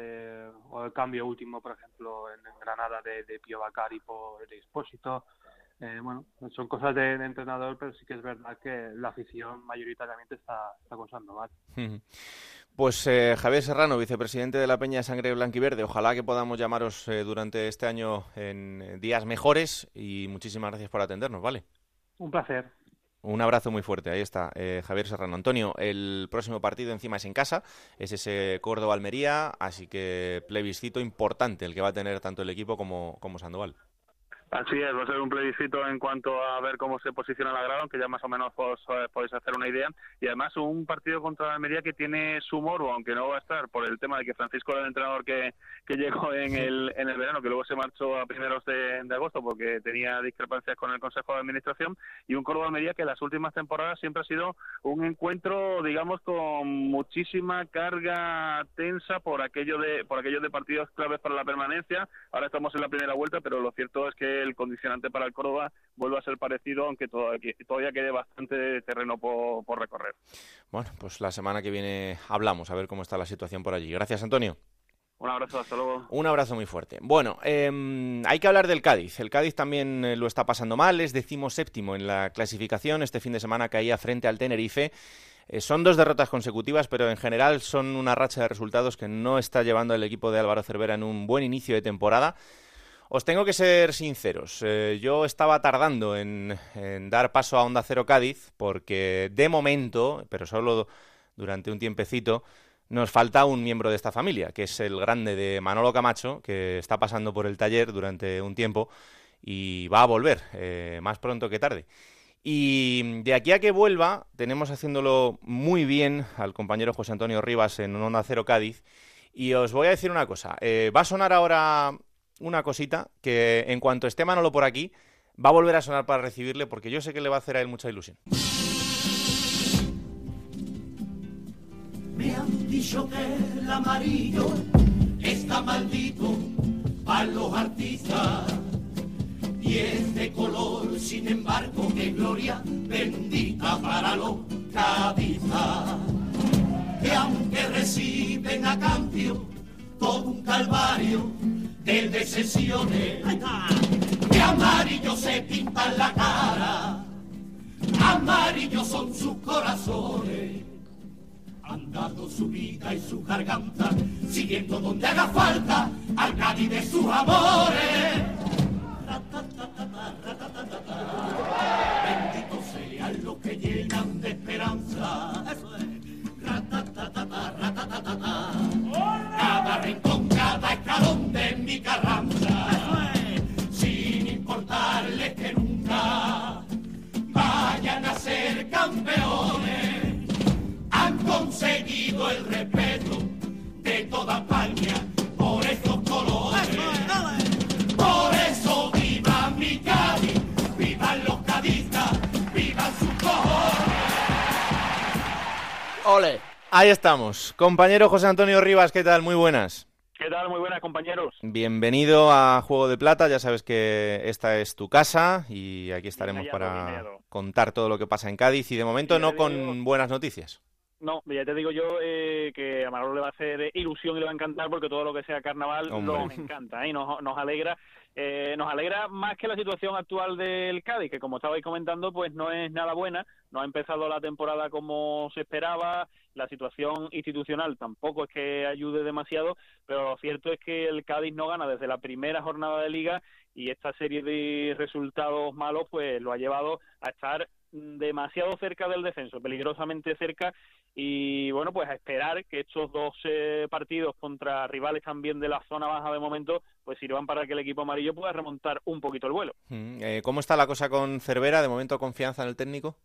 o el cambio último, por ejemplo, en, Granada de, de Pio Bacari por el Expósito. Eh, bueno, son cosas de, entrenador, pero sí que es verdad que la afición mayoritariamente está, está con Sandoval. Pues eh, Javier Serrano, vicepresidente de la Peña de Sangre Blanquiverde, ojalá que podamos llamaros eh, durante este año en días mejores y muchísimas gracias por atendernos, ¿vale? Un placer. Un abrazo muy fuerte, ahí está eh, Javier Serrano. Antonio, el próximo partido encima es en casa, es ese Córdoba-Almería, así que plebiscito importante el que va a tener tanto el equipo como, como Sandoval. Así es, va a ser un plebiscito en cuanto a ver cómo se posiciona la grada, aunque ya más o menos os, eh, podéis hacer una idea. Y además un partido contra la Almería que tiene su morbo, aunque no va a estar por el tema de que Francisco era el entrenador que, que llegó en el, en el verano, que luego se marchó a primeros de, agosto porque tenía discrepancias con el Consejo de Administración. Y un Córdoba-Almería que en las últimas temporadas siempre ha sido un encuentro, digamos, con muchísima carga tensa por aquello de, por aquello de partidos claves para la permanencia. Ahora estamos en la primera vuelta, pero lo cierto es que el condicionante para el Córdoba vuelve a ser parecido, aunque todavía, todavía quede bastante terreno por, recorrer. Bueno, pues la semana que viene hablamos, a ver cómo está la situación por allí. Gracias, Antonio. Un abrazo, hasta luego. Un abrazo muy fuerte. Bueno, em, hay que hablar del Cádiz. El Cádiz también eh, lo está pasando mal, es séptimo en la clasificación. Este fin de semana caía frente al Tenerife. Eh, son dos derrotas consecutivas, pero en general son una racha de resultados que no está llevando el equipo de Álvaro Cervera en un buen inicio de temporada. Os tengo que ser sinceros. Eh, yo estaba tardando en, dar paso a Onda Cero Cádiz porque de momento, pero solo durante un tiempecito, nos falta un miembro de esta familia, que es el grande de Manolo Camacho, que está pasando por el taller durante un tiempo y va a volver, eh, más pronto que tarde. Y de aquí a que vuelva, tenemos haciéndolo muy bien al compañero José Antonio Rivas en Onda Cero Cádiz. Y os voy a decir una cosa. Eh, va a sonar ahora una cosita que en cuanto esté Manolo por aquí, va a volver a sonar para recibirle porque yo sé que le va a hacer a él mucha ilusión. Me han dicho que el amarillo está maldito para los artistas. Y este color, sin embargo, que gloria bendita para los cadistas. Que aunque reciben a cambio todo un calvario, de decepciones. De amarillo se pintan la cara, amarillo son sus corazones. Han dado su vida y su garganta, siguiendo donde haga falta al Cádiz de sus amores. Carranza, sin importarles que nunca vayan a ser campeones, han conseguido el respeto de toda España por estos colores. Por eso viva mi Cádiz, vivan los cadistas, vivan sus cojones. Ole. Ahí estamos. Compañero José Antonio Rivas, ¿qué tal? Muy buenas. ¿Qué tal? Muy buenas, compañeros. Bienvenido a Juego de Plata. Ya sabes que esta es tu casa y aquí estaremos para contar todo lo que pasa en Cádiz y de momento no con buenas noticias. No, ya te digo yo eh, que a Manolo le va a hacer ilusión y le va a encantar porque todo lo que sea carnaval nos encanta ¿eh? y nos, nos alegra eh, nos alegra más que la situación actual del Cádiz, que como estabais comentando, pues no es nada buena, no ha empezado la temporada como se esperaba, la situación institucional tampoco es que ayude demasiado, pero lo cierto es que el Cádiz no gana desde la primera jornada de liga y esta serie de resultados malos pues lo ha llevado a estar demasiado cerca del descenso, peligrosamente cerca y bueno, pues a esperar que estos dos partidos contra rivales también de la zona baja de momento pues sirvan para que el equipo amarillo pueda remontar un poquito el vuelo. Mm, eh, ¿Cómo está la cosa con Cervera? ¿De momento confianza en el técnico?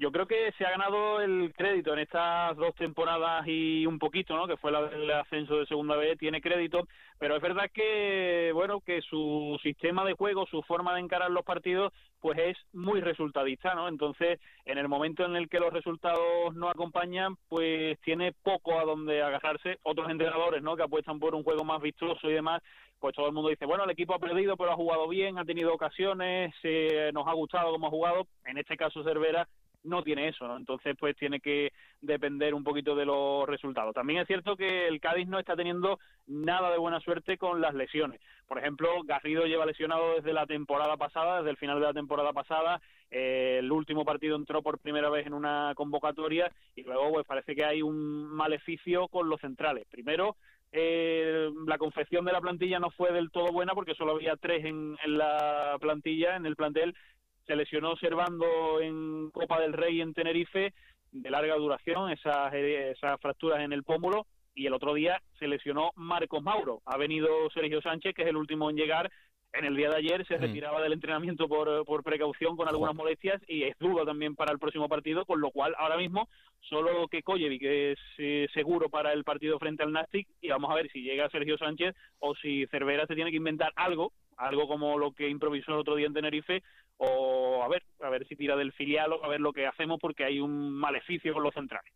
Yo creo que se ha ganado el crédito en estas dos temporadas y un poquito, ¿no? Que fue la del ascenso de segunda vez, tiene crédito, pero es verdad que, bueno, que su sistema de juego, su forma de encarar los partidos, pues es muy resultadista, ¿no? Entonces, en el momento en el que los resultados no acompañan, pues tiene poco a donde agarrarse. Otros entrenadores, ¿no? Que apuestan por un juego más vistoso y demás, pues todo el mundo dice, bueno, el equipo ha perdido, pero ha jugado bien, ha tenido ocasiones, eh, nos ha gustado cómo ha jugado. En este caso, Cervera no tiene eso, ¿no? Entonces, pues tiene que depender un poquito de los resultados. También es cierto que el Cádiz no está teniendo nada de buena suerte con las lesiones. Por ejemplo, Garrido lleva lesionado desde la temporada pasada, desde el final de la temporada pasada. Eh, el último partido entró por primera vez en una convocatoria y luego, pues parece que hay un maleficio con los centrales. Primero, eh, la confección de la plantilla no fue del todo buena porque solo había tres en, en la plantilla, en el plantel, se lesionó observando en Copa del Rey en Tenerife de larga duración, esas, esas fracturas en el pómulo, y el otro día se lesionó Marcos Mauro. Ha venido Sergio Sánchez, que es el último en llegar. En el día de ayer se retiraba del entrenamiento por, por precaución con algunas molestias y es duda también para el próximo partido, con lo cual ahora mismo solo que que es eh, seguro para el partido frente al Nastic y vamos a ver si llega Sergio Sánchez o si Cervera se tiene que inventar algo, algo como lo que improvisó el otro día en Tenerife o a ver, a ver si tira del filial o a ver lo que hacemos porque hay un maleficio con los centrales.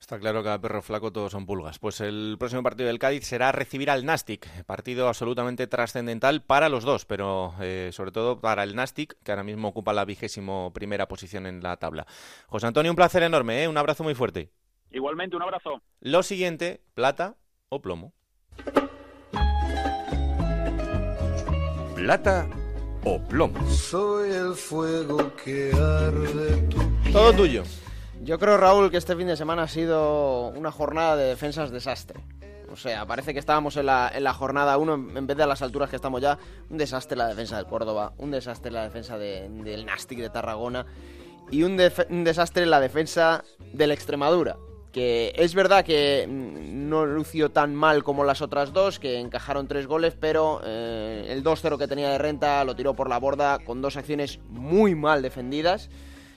Está claro que a perro flaco todos son pulgas. Pues el próximo partido del Cádiz será recibir al Nastic, partido absolutamente trascendental para los dos, pero eh, sobre todo para el Nastic, que ahora mismo ocupa la vigésimo primera posición en la tabla. José Antonio, un placer enorme, ¿eh? un abrazo muy fuerte. Igualmente, un abrazo. Lo siguiente, plata o plomo. Plata o plomo. Soy el fuego que arde Todo tuyo. Yo creo, Raúl, que este fin de semana ha sido una jornada de defensas desastre. O sea, parece que estábamos en la, en la jornada 1 en vez de a las alturas que estamos ya. Un desastre la defensa del Córdoba, un desastre la defensa del Nastic de Tarragona y un, un desastre la defensa del Extremadura que es verdad que mm, no lució tan mal como las otras dos, que encajaron tres goles, pero eh, el 2-0 que tenía de renta lo tiró por la borda con dos acciones muy mal defendidas.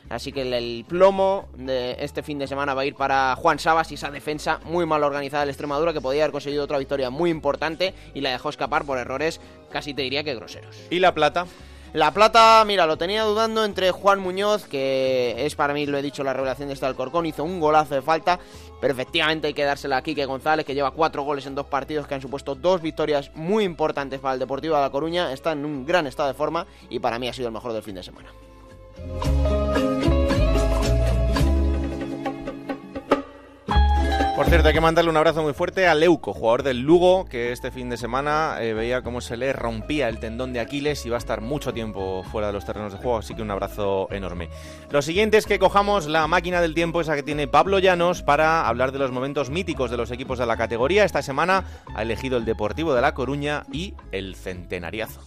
Así que el, plomo de este fin de semana va a ir para Juan Sabas y esa defensa muy mal organizada del Extremadura que podía haber conseguido otra victoria muy importante y la dejó escapar por errores casi te diría que groseros. ¿Y la plata? La plata, mira, lo tenía dudando entre Juan Muñoz, que es para mí, lo he dicho, la revelación de este Alcorcón, hizo un golazo de falta, pero efectivamente hay que dársela a Quique González, que lleva cuatro goles en dos partidos que han supuesto dos victorias muy importantes para el Deportivo de La Coruña, está en un gran estado de forma y para mí ha sido el mejor del fin de semana. Por cierto, hay que mandarle un abrazo muy fuerte a Leuco, jugador del Lugo, que este fin de semana eh, veía cómo se le rompía el tendón de Aquiles y va a estar mucho tiempo fuera de los terrenos de juego, así que un abrazo enorme. Lo siguiente es que cojamos la máquina del tiempo, esa que tiene Pablo Llanos, para hablar de los momentos míticos de los equipos de la categoría. Esta semana ha elegido el Deportivo de La Coruña y el Centenariazo.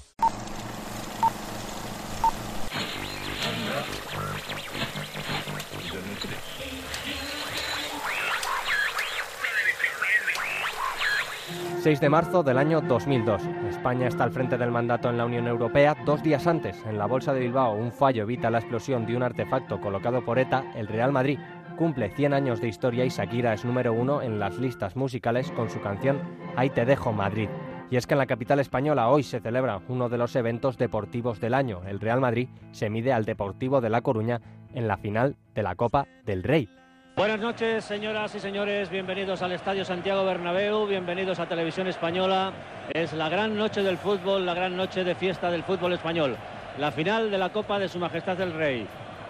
6 de marzo del año 2002. España está al frente del mandato en la Unión Europea. Dos días antes, en la Bolsa de Bilbao, un fallo evita la explosión de un artefacto colocado por ETA. El Real Madrid cumple 100 años de historia y Shakira es número uno en las listas musicales con su canción Ahí te dejo Madrid. Y es que en la capital española hoy se celebra uno de los eventos deportivos del año. El Real Madrid se mide al Deportivo de La Coruña en la final de la Copa del Rey. Buenas noches, señoras y señores. Bienvenidos al Estadio Santiago Bernabéu. Bienvenidos a Televisión Española. Es la gran noche del fútbol, la gran noche de fiesta del fútbol español. La final de la Copa de Su Majestad el Rey.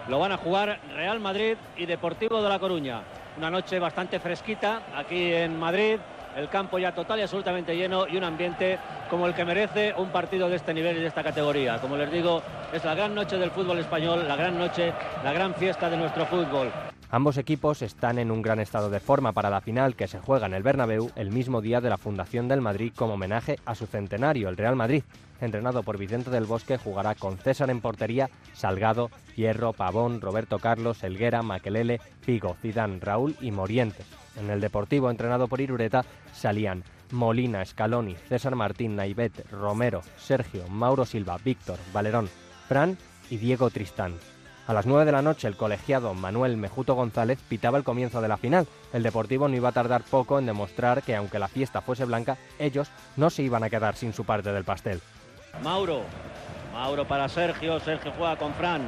Lo van a jugar Real Madrid y Deportivo de La Coruña. Una noche bastante fresquita aquí en Madrid. El campo ya total y absolutamente lleno y un ambiente como el que merece un partido de este nivel y de esta categoría. Como les digo, es la gran noche del fútbol español, la gran noche, la gran fiesta de nuestro fútbol. Ambos equipos están en un gran estado de forma para la final que se juega en el Bernabéu el mismo día de la fundación del Madrid como homenaje a su centenario, el Real Madrid. Entrenado por Vicente del Bosque, jugará con César en portería, Salgado, Hierro, Pavón, Roberto Carlos, Elguera, Maquelele, Figo, Zidane, Raúl y Morientes. En el Deportivo, entrenado por Irureta, salían Molina, Scaloni, César Martín, Naivet, Romero, Sergio, Mauro Silva, Víctor, Valerón, Fran y Diego Tristán. A las 9 de la noche el colegiado Manuel Mejuto González pitaba el comienzo de la final. El Deportivo no iba a tardar poco en demostrar que aunque la fiesta fuese blanca, ellos no se iban a quedar sin su parte del pastel. Mauro, Mauro para Sergio, Sergio juega con Fran.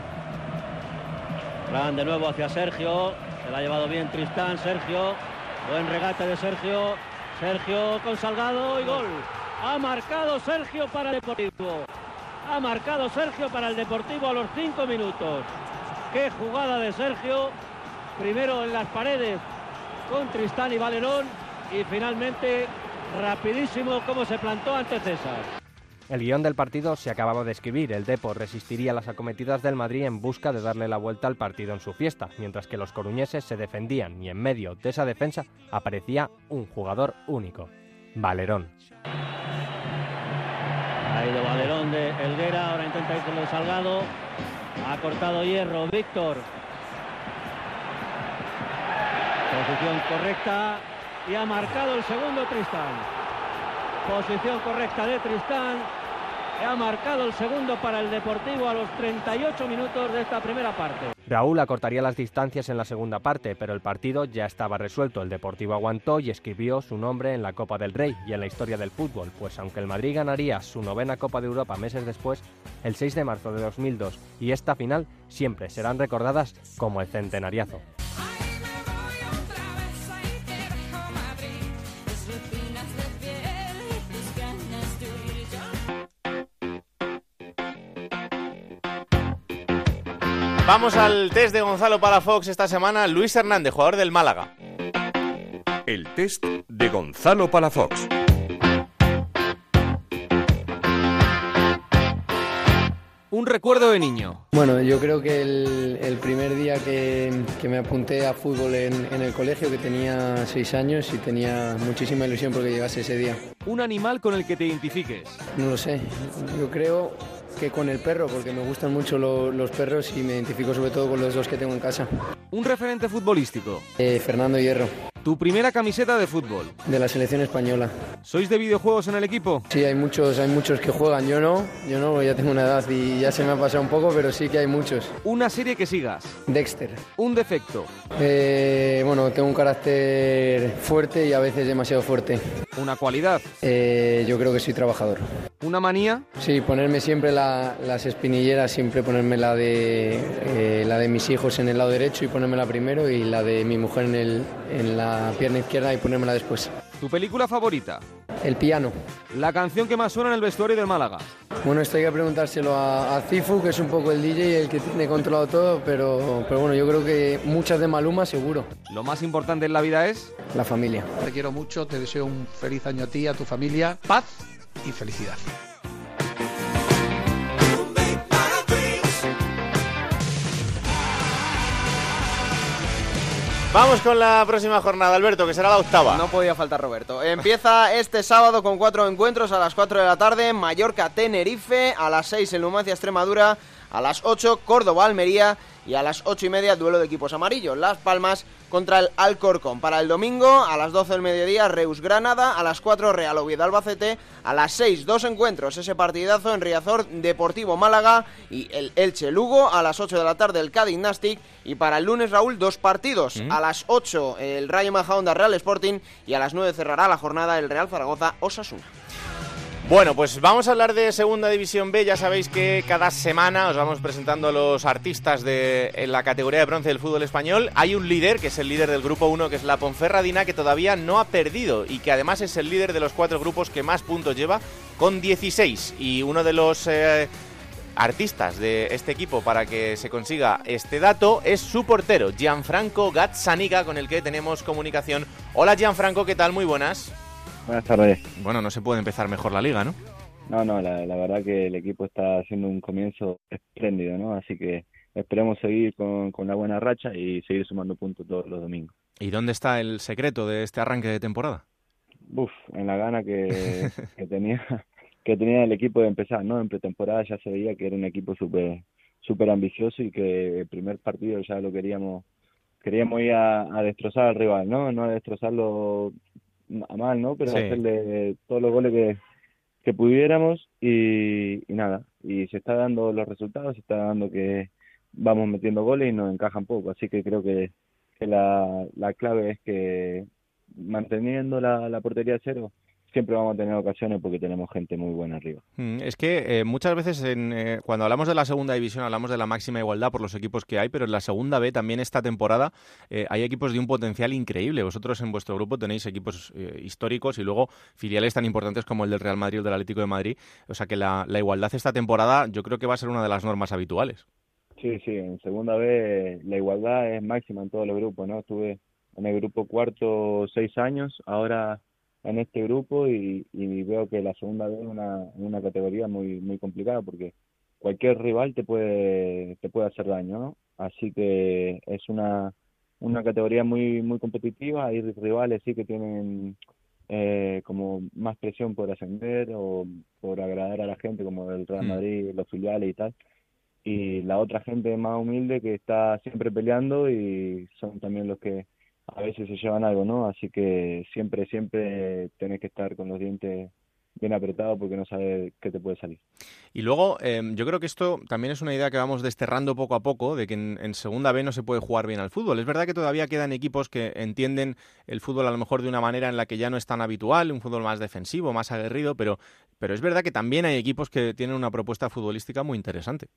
Fran de nuevo hacia Sergio, se la ha llevado bien Tristán, Sergio, buen regate de Sergio, Sergio con Salgado y gol. Ha marcado Sergio para el Deportivo. Ha marcado Sergio para el Deportivo a los cinco minutos. Qué jugada de Sergio. Primero en las paredes con Tristán y Valerón y finalmente rapidísimo como se plantó ante César. El guion del partido se acababa de escribir. El Depor resistiría las acometidas del Madrid en busca de darle la vuelta al partido en su fiesta, mientras que los coruñeses se defendían y en medio de esa defensa aparecía un jugador único, Valerón. Ha ido Valerón de Elguera, ahora intenta ir con el Salgado. Ha cortado hierro, Víctor. Posición correcta y ha marcado el segundo Tristán. Posición correcta de Tristán. Ha marcado el segundo para el Deportivo a los 38 minutos de esta primera parte. Raúl acortaría las distancias en la segunda parte, pero el partido ya estaba resuelto. El Deportivo aguantó y escribió su nombre en la Copa del Rey y en la historia del fútbol, pues aunque el Madrid ganaría su novena Copa de Europa meses después, el 6 de marzo de 2002 y esta final siempre serán recordadas como el centenariazo. Vamos al test de Gonzalo Palafox esta semana. Luis Hernández, jugador del Málaga. El test de Gonzalo Palafox. Un recuerdo de niño. Bueno, yo creo que el, el primer día que, que me apunté a fútbol en, en el colegio, que tenía seis años y tenía muchísima ilusión porque llegase ese día. Un animal con el que te identifiques. No lo sé, yo creo que con el perro, porque me gustan mucho lo- los perros y me identifico sobre todo con los dos que tengo en casa. Un referente futbolístico. Eh, Fernando Hierro, Tu primera camiseta de fútbol. de la selección española. ¿Sois de videojuegos en el equipo? Sí, hay muchos, hay muchos que juegan, yo no, yo no, ya tengo una edad y ya se me ha pasado un poco, pero sí que hay muchos. Una serie que sigas. Dexter. Un defecto. Eh, bueno, tengo un carácter fuerte y a veces demasiado fuerte. Una cualidad. Eh, yo creo que soy trabajador. Una manía. Sí, ponerme siempre la- las espinilleras, siempre ponerme la de, eh, la de mis hijos en el lado derecho y ponérmela primero y la de mi mujer en, el, en la pierna izquierda y ponérmela después. Tu película favorita. El piano. La canción que más suena en el vestuario del Málaga. Bueno, esto hay que preguntárselo a, a Cifu, que es un poco el DJ y el que tiene controlado todo, pero, pero bueno, yo creo que muchas de Maluma seguro. Lo más importante en la vida es La familia. Te quiero mucho, te deseo un feliz año a ti, a tu familia, paz y felicidad. Vamos con la próxima jornada, Alberto, que será la octava. No podía faltar Roberto. Empieza este sábado con cuatro encuentros a las 4 de la tarde. Mallorca-Tenerife, a las 6 el Numancia-Extremadura, a las 8 Córdoba-Almería y a las 8 y media duelo de equipos amarillos. Las Palmas contra el Alcorcón. Para el domingo, a las 12 del mediodía, Reus-Granada, a las 4 Real Oviedo-Albacete, a las 6 dos encuentros, ese partidazo en Riazor Deportivo-Málaga y el Elche-Lugo, a las 8 de la tarde el Cádiz-Nastic y para el lunes, Raúl, dos partidos. A las 8 el Rayo Majadahonda Real Sporting y a las 9 cerrará la jornada el Real Zaragoza-Osasuna. Bueno, pues vamos a hablar de Segunda División B. Ya sabéis que cada semana os vamos presentando a los artistas de en la categoría de bronce del fútbol español. Hay un líder, que es el líder del grupo 1, que es la Ponferradina, que todavía no ha perdido y que además es el líder de los cuatro grupos que más puntos lleva, con 16. Y uno de los eh, artistas de este equipo para que se consiga este dato es su portero, Gianfranco Gazzaniga, con el que tenemos comunicación. Hola Gianfranco, ¿qué tal? Muy buenas. Buenas tardes. Bueno, no se puede empezar mejor la liga, ¿no? No, no, la, la verdad que el equipo está haciendo un comienzo espléndido, ¿no? Así que esperemos seguir con, con la buena racha y seguir sumando puntos todos los domingos. ¿Y dónde está el secreto de este arranque de temporada? Uf, en la gana que, que tenía que tenía el equipo de empezar, ¿no? En pretemporada ya se veía que era un equipo súper súper ambicioso y que el primer partido ya lo queríamos queríamos ir a, a destrozar al rival, ¿no? No a destrozarlo a mal, ¿no? Pero Sí. hacerle todos los goles que, que pudiéramos y, y nada, y se está dando los resultados, se está dando que vamos metiendo goles y nos encajan poco, así que creo que, que la, la clave es que manteniendo la, la portería a cero siempre vamos a tener ocasiones porque tenemos gente muy buena arriba. Mm, Es que eh, muchas veces en, eh, cuando hablamos de la segunda división hablamos de la máxima igualdad por los equipos que hay, pero en la segunda B también esta temporada eh, hay equipos de un potencial increíble. Vosotros en vuestro grupo tenéis equipos históricos y luego filiales tan importantes como el del Real Madrid o el del Atlético de Madrid. O sea que la, la igualdad esta temporada yo creo que va a ser una de las normas habituales. Sí, sí, en segunda vez la igualdad es máxima en todos los grupos, ¿no? Estuve en el grupo cuarto seis años, ahora en este grupo y, y veo que la segunda vez es una, una categoría muy muy complicada porque cualquier rival te puede te puede hacer daño, ¿no? Así que es una una categoría muy muy competitiva, hay rivales sí que tienen eh, como más presión por ascender o por agradar a la gente como el Real Mm. Madrid, los filiales y tal y la otra gente más humilde que está siempre peleando y son también los que a veces se llevan algo, ¿no? Así que siempre, siempre tenés que estar con los dientes bien apretados porque no sabes qué te puede salir. Y luego, eh, yo creo que esto también es una idea que vamos desterrando poco a poco, de que en, en segunda B no se puede jugar bien al fútbol. Es verdad que todavía quedan equipos que entienden el fútbol a lo mejor de una manera en la que ya no es tan habitual, un fútbol más defensivo, más aguerrido, pero, pero es verdad que también hay equipos que tienen una propuesta futbolística muy interesante.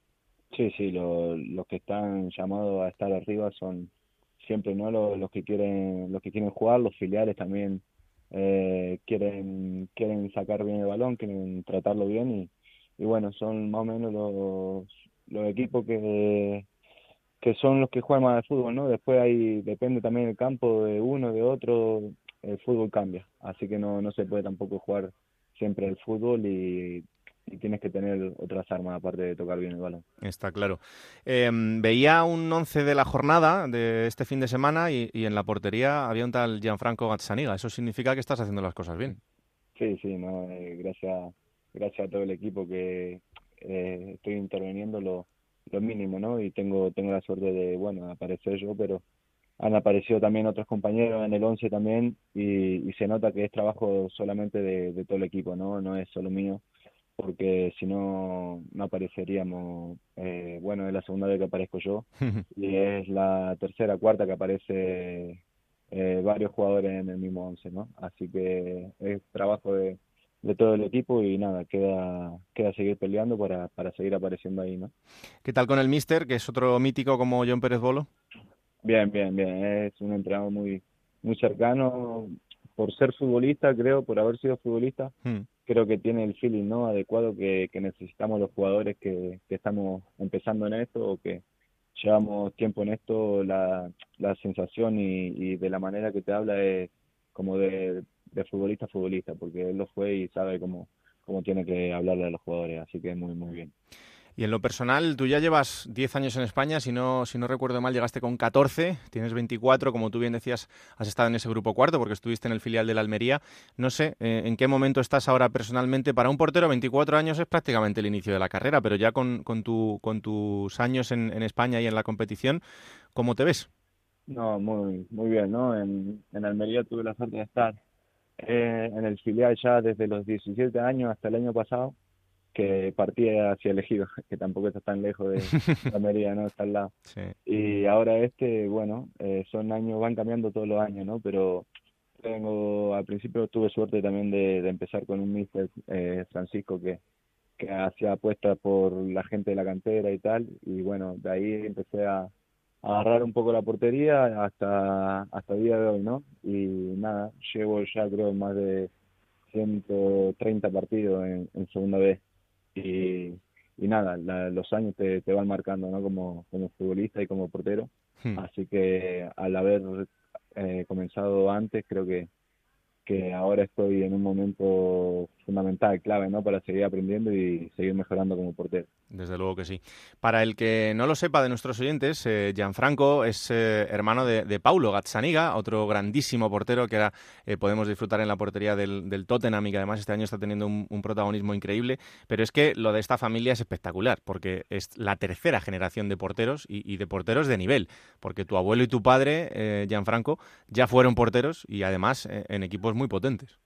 Sí, sí, lo- los que están llamados a estar arriba son siempre, ¿no? Los, los que quieren, los que quieren jugar, los filiales también eh, quieren, quieren sacar bien el balón, quieren tratarlo bien y, y bueno, son más o menos los, los equipos que, que son los que juegan más al fútbol, ¿no? Después ahí depende también el campo de uno, de otro, el fútbol cambia, así que no, no se puede tampoco jugar siempre el fútbol y, y tienes que tener otras armas aparte de tocar bien el balón. Está claro. Eh, veía un once de la jornada de este fin de semana y, y en la portería había un tal Gianfranco Gazzaniga. Eso significa que estás haciendo las cosas bien. Sí, sí, no, eh, gracias, gracias a todo el equipo que eh, estoy interviniendo lo, lo mínimo, ¿no? Y tengo, tengo la suerte de, bueno, aparecer yo, pero han aparecido también otros compañeros en el 11 también y, y se nota que es trabajo solamente de, de todo el equipo, ¿no? No es solo mío, porque si no, no apareceríamos, eh, bueno, es la segunda vez que aparezco yo y es la tercera, cuarta que aparece eh, varios jugadores en el mismo once, ¿no? Así que es trabajo de, de todo el equipo y nada, queda, queda seguir peleando para, para seguir apareciendo ahí, ¿no? ¿Qué tal con el Mister, que es otro mítico como John Pérez Bolo? Bien, bien, bien, es un entrenador muy, muy cercano, por ser futbolista, creo, por haber sido futbolista, Hmm. Creo que tiene el feeling, ¿no? Adecuado que, que necesitamos los jugadores que, que estamos empezando en esto o que llevamos tiempo en esto, la, la sensación y, y de la manera que te habla es como de, de futbolista a futbolista, porque él lo fue y sabe cómo, cómo tiene que hablarle a los jugadores, así que muy, muy bien. Y en lo personal, tú ya llevas 10 años en España, si no, si no recuerdo mal, llegaste con 14, tienes 24, como tú bien decías, has estado en ese grupo cuarto porque estuviste en el filial de la Almería. No sé eh, en qué momento estás ahora personalmente. Para un portero, 24 años es prácticamente el inicio de la carrera, pero ya con, con, tu, con tus años en, en España y en la competición, ¿cómo te ves? No, muy, muy bien, ¿no? En, en Almería tuve la suerte de estar eh, en el filial ya desde los 17 años hasta el año pasado, que partía hacia el Ejido, que tampoco está tan lejos de, de Almería, ¿no? Está al lado. Sí. Y ahora este, bueno, eh, son años, van cambiando todos los años, ¿no? Pero tengo, al principio tuve suerte también de, de empezar con un mister eh, Francisco que, que hacía apuestas por la gente de la cantera y tal, y bueno, de ahí empecé a, a agarrar un poco la portería hasta, hasta el día de hoy, ¿no? Y nada, llevo ya creo más de 130 partidos en, en segunda vez y, y nada, la- los años te, te van marcando, ¿no? Como, como futbolista y como portero. Hmm. Así que al haber eh, comenzado antes, creo que, que ahora estoy en un momento fundamental, clave, ¿no? Para seguir aprendiendo y seguir mejorando como portero. Desde luego que sí. Para el que no lo sepa de nuestros oyentes, eh, Gianfranco es eh, hermano de, de Paulo Gazzaniga, otro grandísimo portero que ahora eh, podemos disfrutar en la portería del, del Tottenham y que además este año está teniendo un, protagonismo increíble. Pero es que lo de esta familia es espectacular, porque es la tercera generación de porteros y, de porteros de nivel. Porque tu abuelo y tu padre, eh, Gianfranco, ya fueron porteros y además en equipos muy potentes.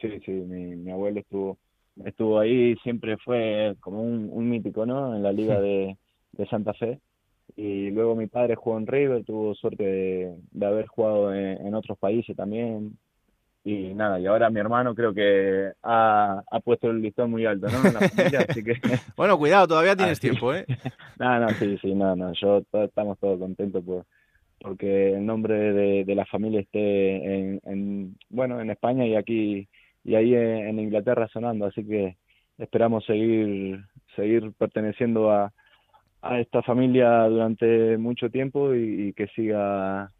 Sí, sí, mi, mi abuelo estuvo estuvo ahí, siempre fue como un, un mítico, ¿no? En la liga de, de Santa Fe. Y luego mi padre jugó en River, tuvo suerte de, de haber jugado en, en otros países también. Y nada, y ahora mi hermano creo que ha, ha puesto el listón muy alto, ¿no? En la familia, así que... Bueno, cuidado, todavía tienes Así- tiempo, ¿eh? No, no, sí, sí, no, no, yo estamos todos contentos por porque el nombre de, la familia esté en, en, bueno, en España y aquí y ahí en, Inglaterra sonando, así que esperamos seguir seguir perteneciendo a, a esta familia durante mucho tiempo y que siga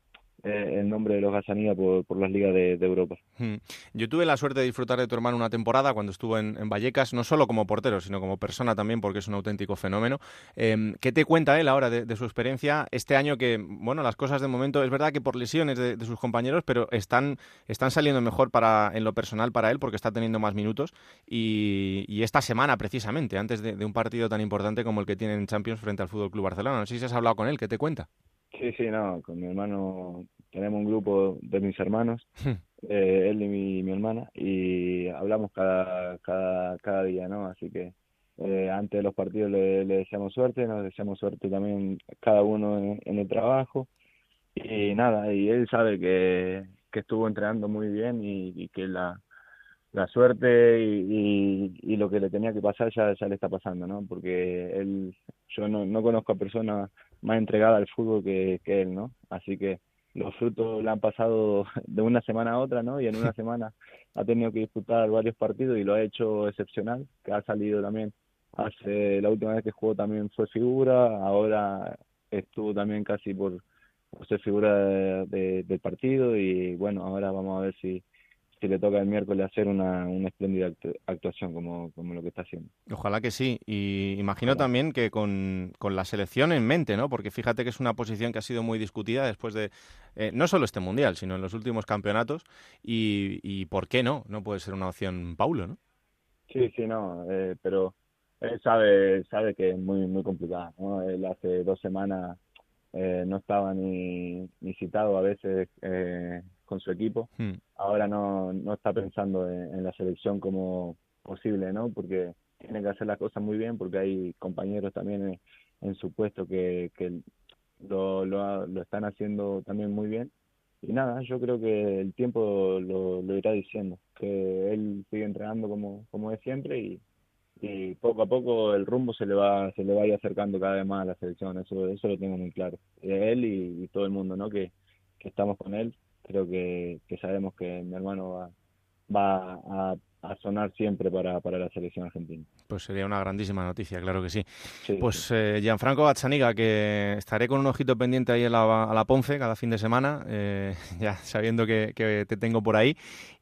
eh, el nombre de los Gazzaniga por, por las ligas de, de Europa. Mm. Yo tuve la suerte de disfrutar de tu hermano una temporada cuando estuvo en, en Vallecas, no solo como portero, sino como persona también, porque es un auténtico fenómeno. Eh, ¿Qué te cuenta él ahora de, de su experiencia este año que, bueno, las cosas de momento, es verdad que por lesiones de, de sus compañeros, pero están, están saliendo mejor para, en lo personal para él porque está teniendo más minutos y, y esta semana precisamente, antes de, un partido tan importante como el que tiene en Champions frente al Fútbol Club Barcelona. No sé si has hablado con él, ¿qué te cuenta? Sí, sí, no, con mi hermano tenemos un grupo de mis hermanos, eh, él y mi, mi hermana, y hablamos cada, cada, cada día, ¿no? Así que eh, antes de los partidos le, le deseamos suerte, nos deseamos suerte también cada uno en, en el trabajo, y nada, y él sabe que, que estuvo entrenando muy bien y, y que la, la suerte y, y, y lo que le tenía que pasar ya, ya le está pasando, ¿no? Porque él, yo no, no conozco a persona más entregada al fútbol que, que él, ¿no? Así que los frutos le han pasado de una semana a otra, ¿no? Y en una semana ha tenido que disputar varios partidos y lo ha hecho excepcional, que ha salido también. Hace la última vez que jugó también fue figura, ahora estuvo también casi por, por ser figura de- de- del partido y bueno, ahora vamos a ver si, si le toca el miércoles hacer una, una espléndida actu- actuación como, como lo que está haciendo. Ojalá que sí. Y imagino también que con, con la selección en mente, ¿no? Porque fíjate que es una posición que ha sido muy discutida después de eh, no solo este mundial, sino en los últimos campeonatos. Y, y ¿por qué no? No puede ser una opción Paulo, ¿no? Sí, sí, no, eh, pero él sabe, sabe que es muy, muy complicado, ¿no? Él hace dos semanas eh, no estaba ni, ni citado a veces eh, con su equipo. Hmm. Ahora no, no está pensando en, en la selección como posible, ¿no? Porque tiene que hacer las cosas muy bien, porque hay compañeros también en, en su puesto que, que lo, lo, lo están haciendo también muy bien. Y nada, yo creo que el tiempo lo, lo irá diciendo, que él sigue entrenando como, como es siempre y, y poco a poco el rumbo se le va se le va a ir acercando cada vez más a la selección, eso eso lo tengo muy claro. Él y, y todo el mundo, ¿no? Que, que estamos con él, creo que, que sabemos que mi hermano va, va a, a sonar siempre para, para la selección argentina. Pues sería una grandísima noticia, claro que sí. Sí, pues eh, Gianfranco Bazzaniga, que estaré con un ojito pendiente ahí a la, a la Ponce cada fin de semana, eh, ya sabiendo que, que te tengo por ahí.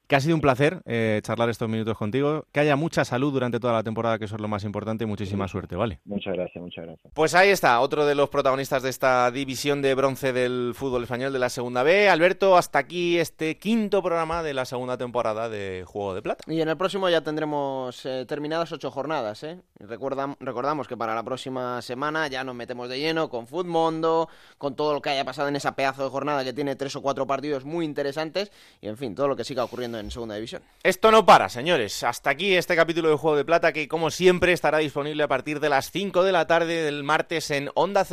Que ha sido un placer eh, charlar estos minutos contigo. Que haya mucha salud durante toda la temporada, que eso es lo más importante, y muchísima suerte, ¿vale? Muchas gracias, muchas gracias. Pues ahí está, otro de los protagonistas de esta división de bronce del fútbol español de la segunda B. Alberto, hasta aquí este quinto programa de la segunda temporada de Juego de Plata. Y en el próximo ya tendremos eh, terminadas ocho jornadas. ¿eh? Recuerda- recordamos que para la próxima semana ya nos metemos de lleno con Futmundo, con todo lo que haya pasado en esa pedazo de jornada que tiene tres o cuatro partidos muy interesantes y, en fin, todo lo que siga ocurriendo en segunda división. Esto no para, señores. Hasta aquí este capítulo de Juego de Plata que, como siempre, estará disponible a partir de las 5 de la tarde del martes en onda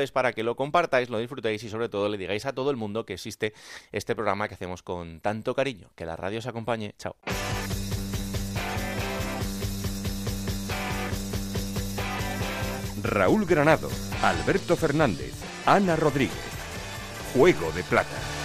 es para que lo compartáis, lo disfrutéis y, sobre todo, le digáis a todo el mundo que existe este programa que hacemos con tanto cariño. Que la radio os acompañe. Chao. Raúl Granado, Alberto Fernández, Ana Rodríguez. Juego de Plata.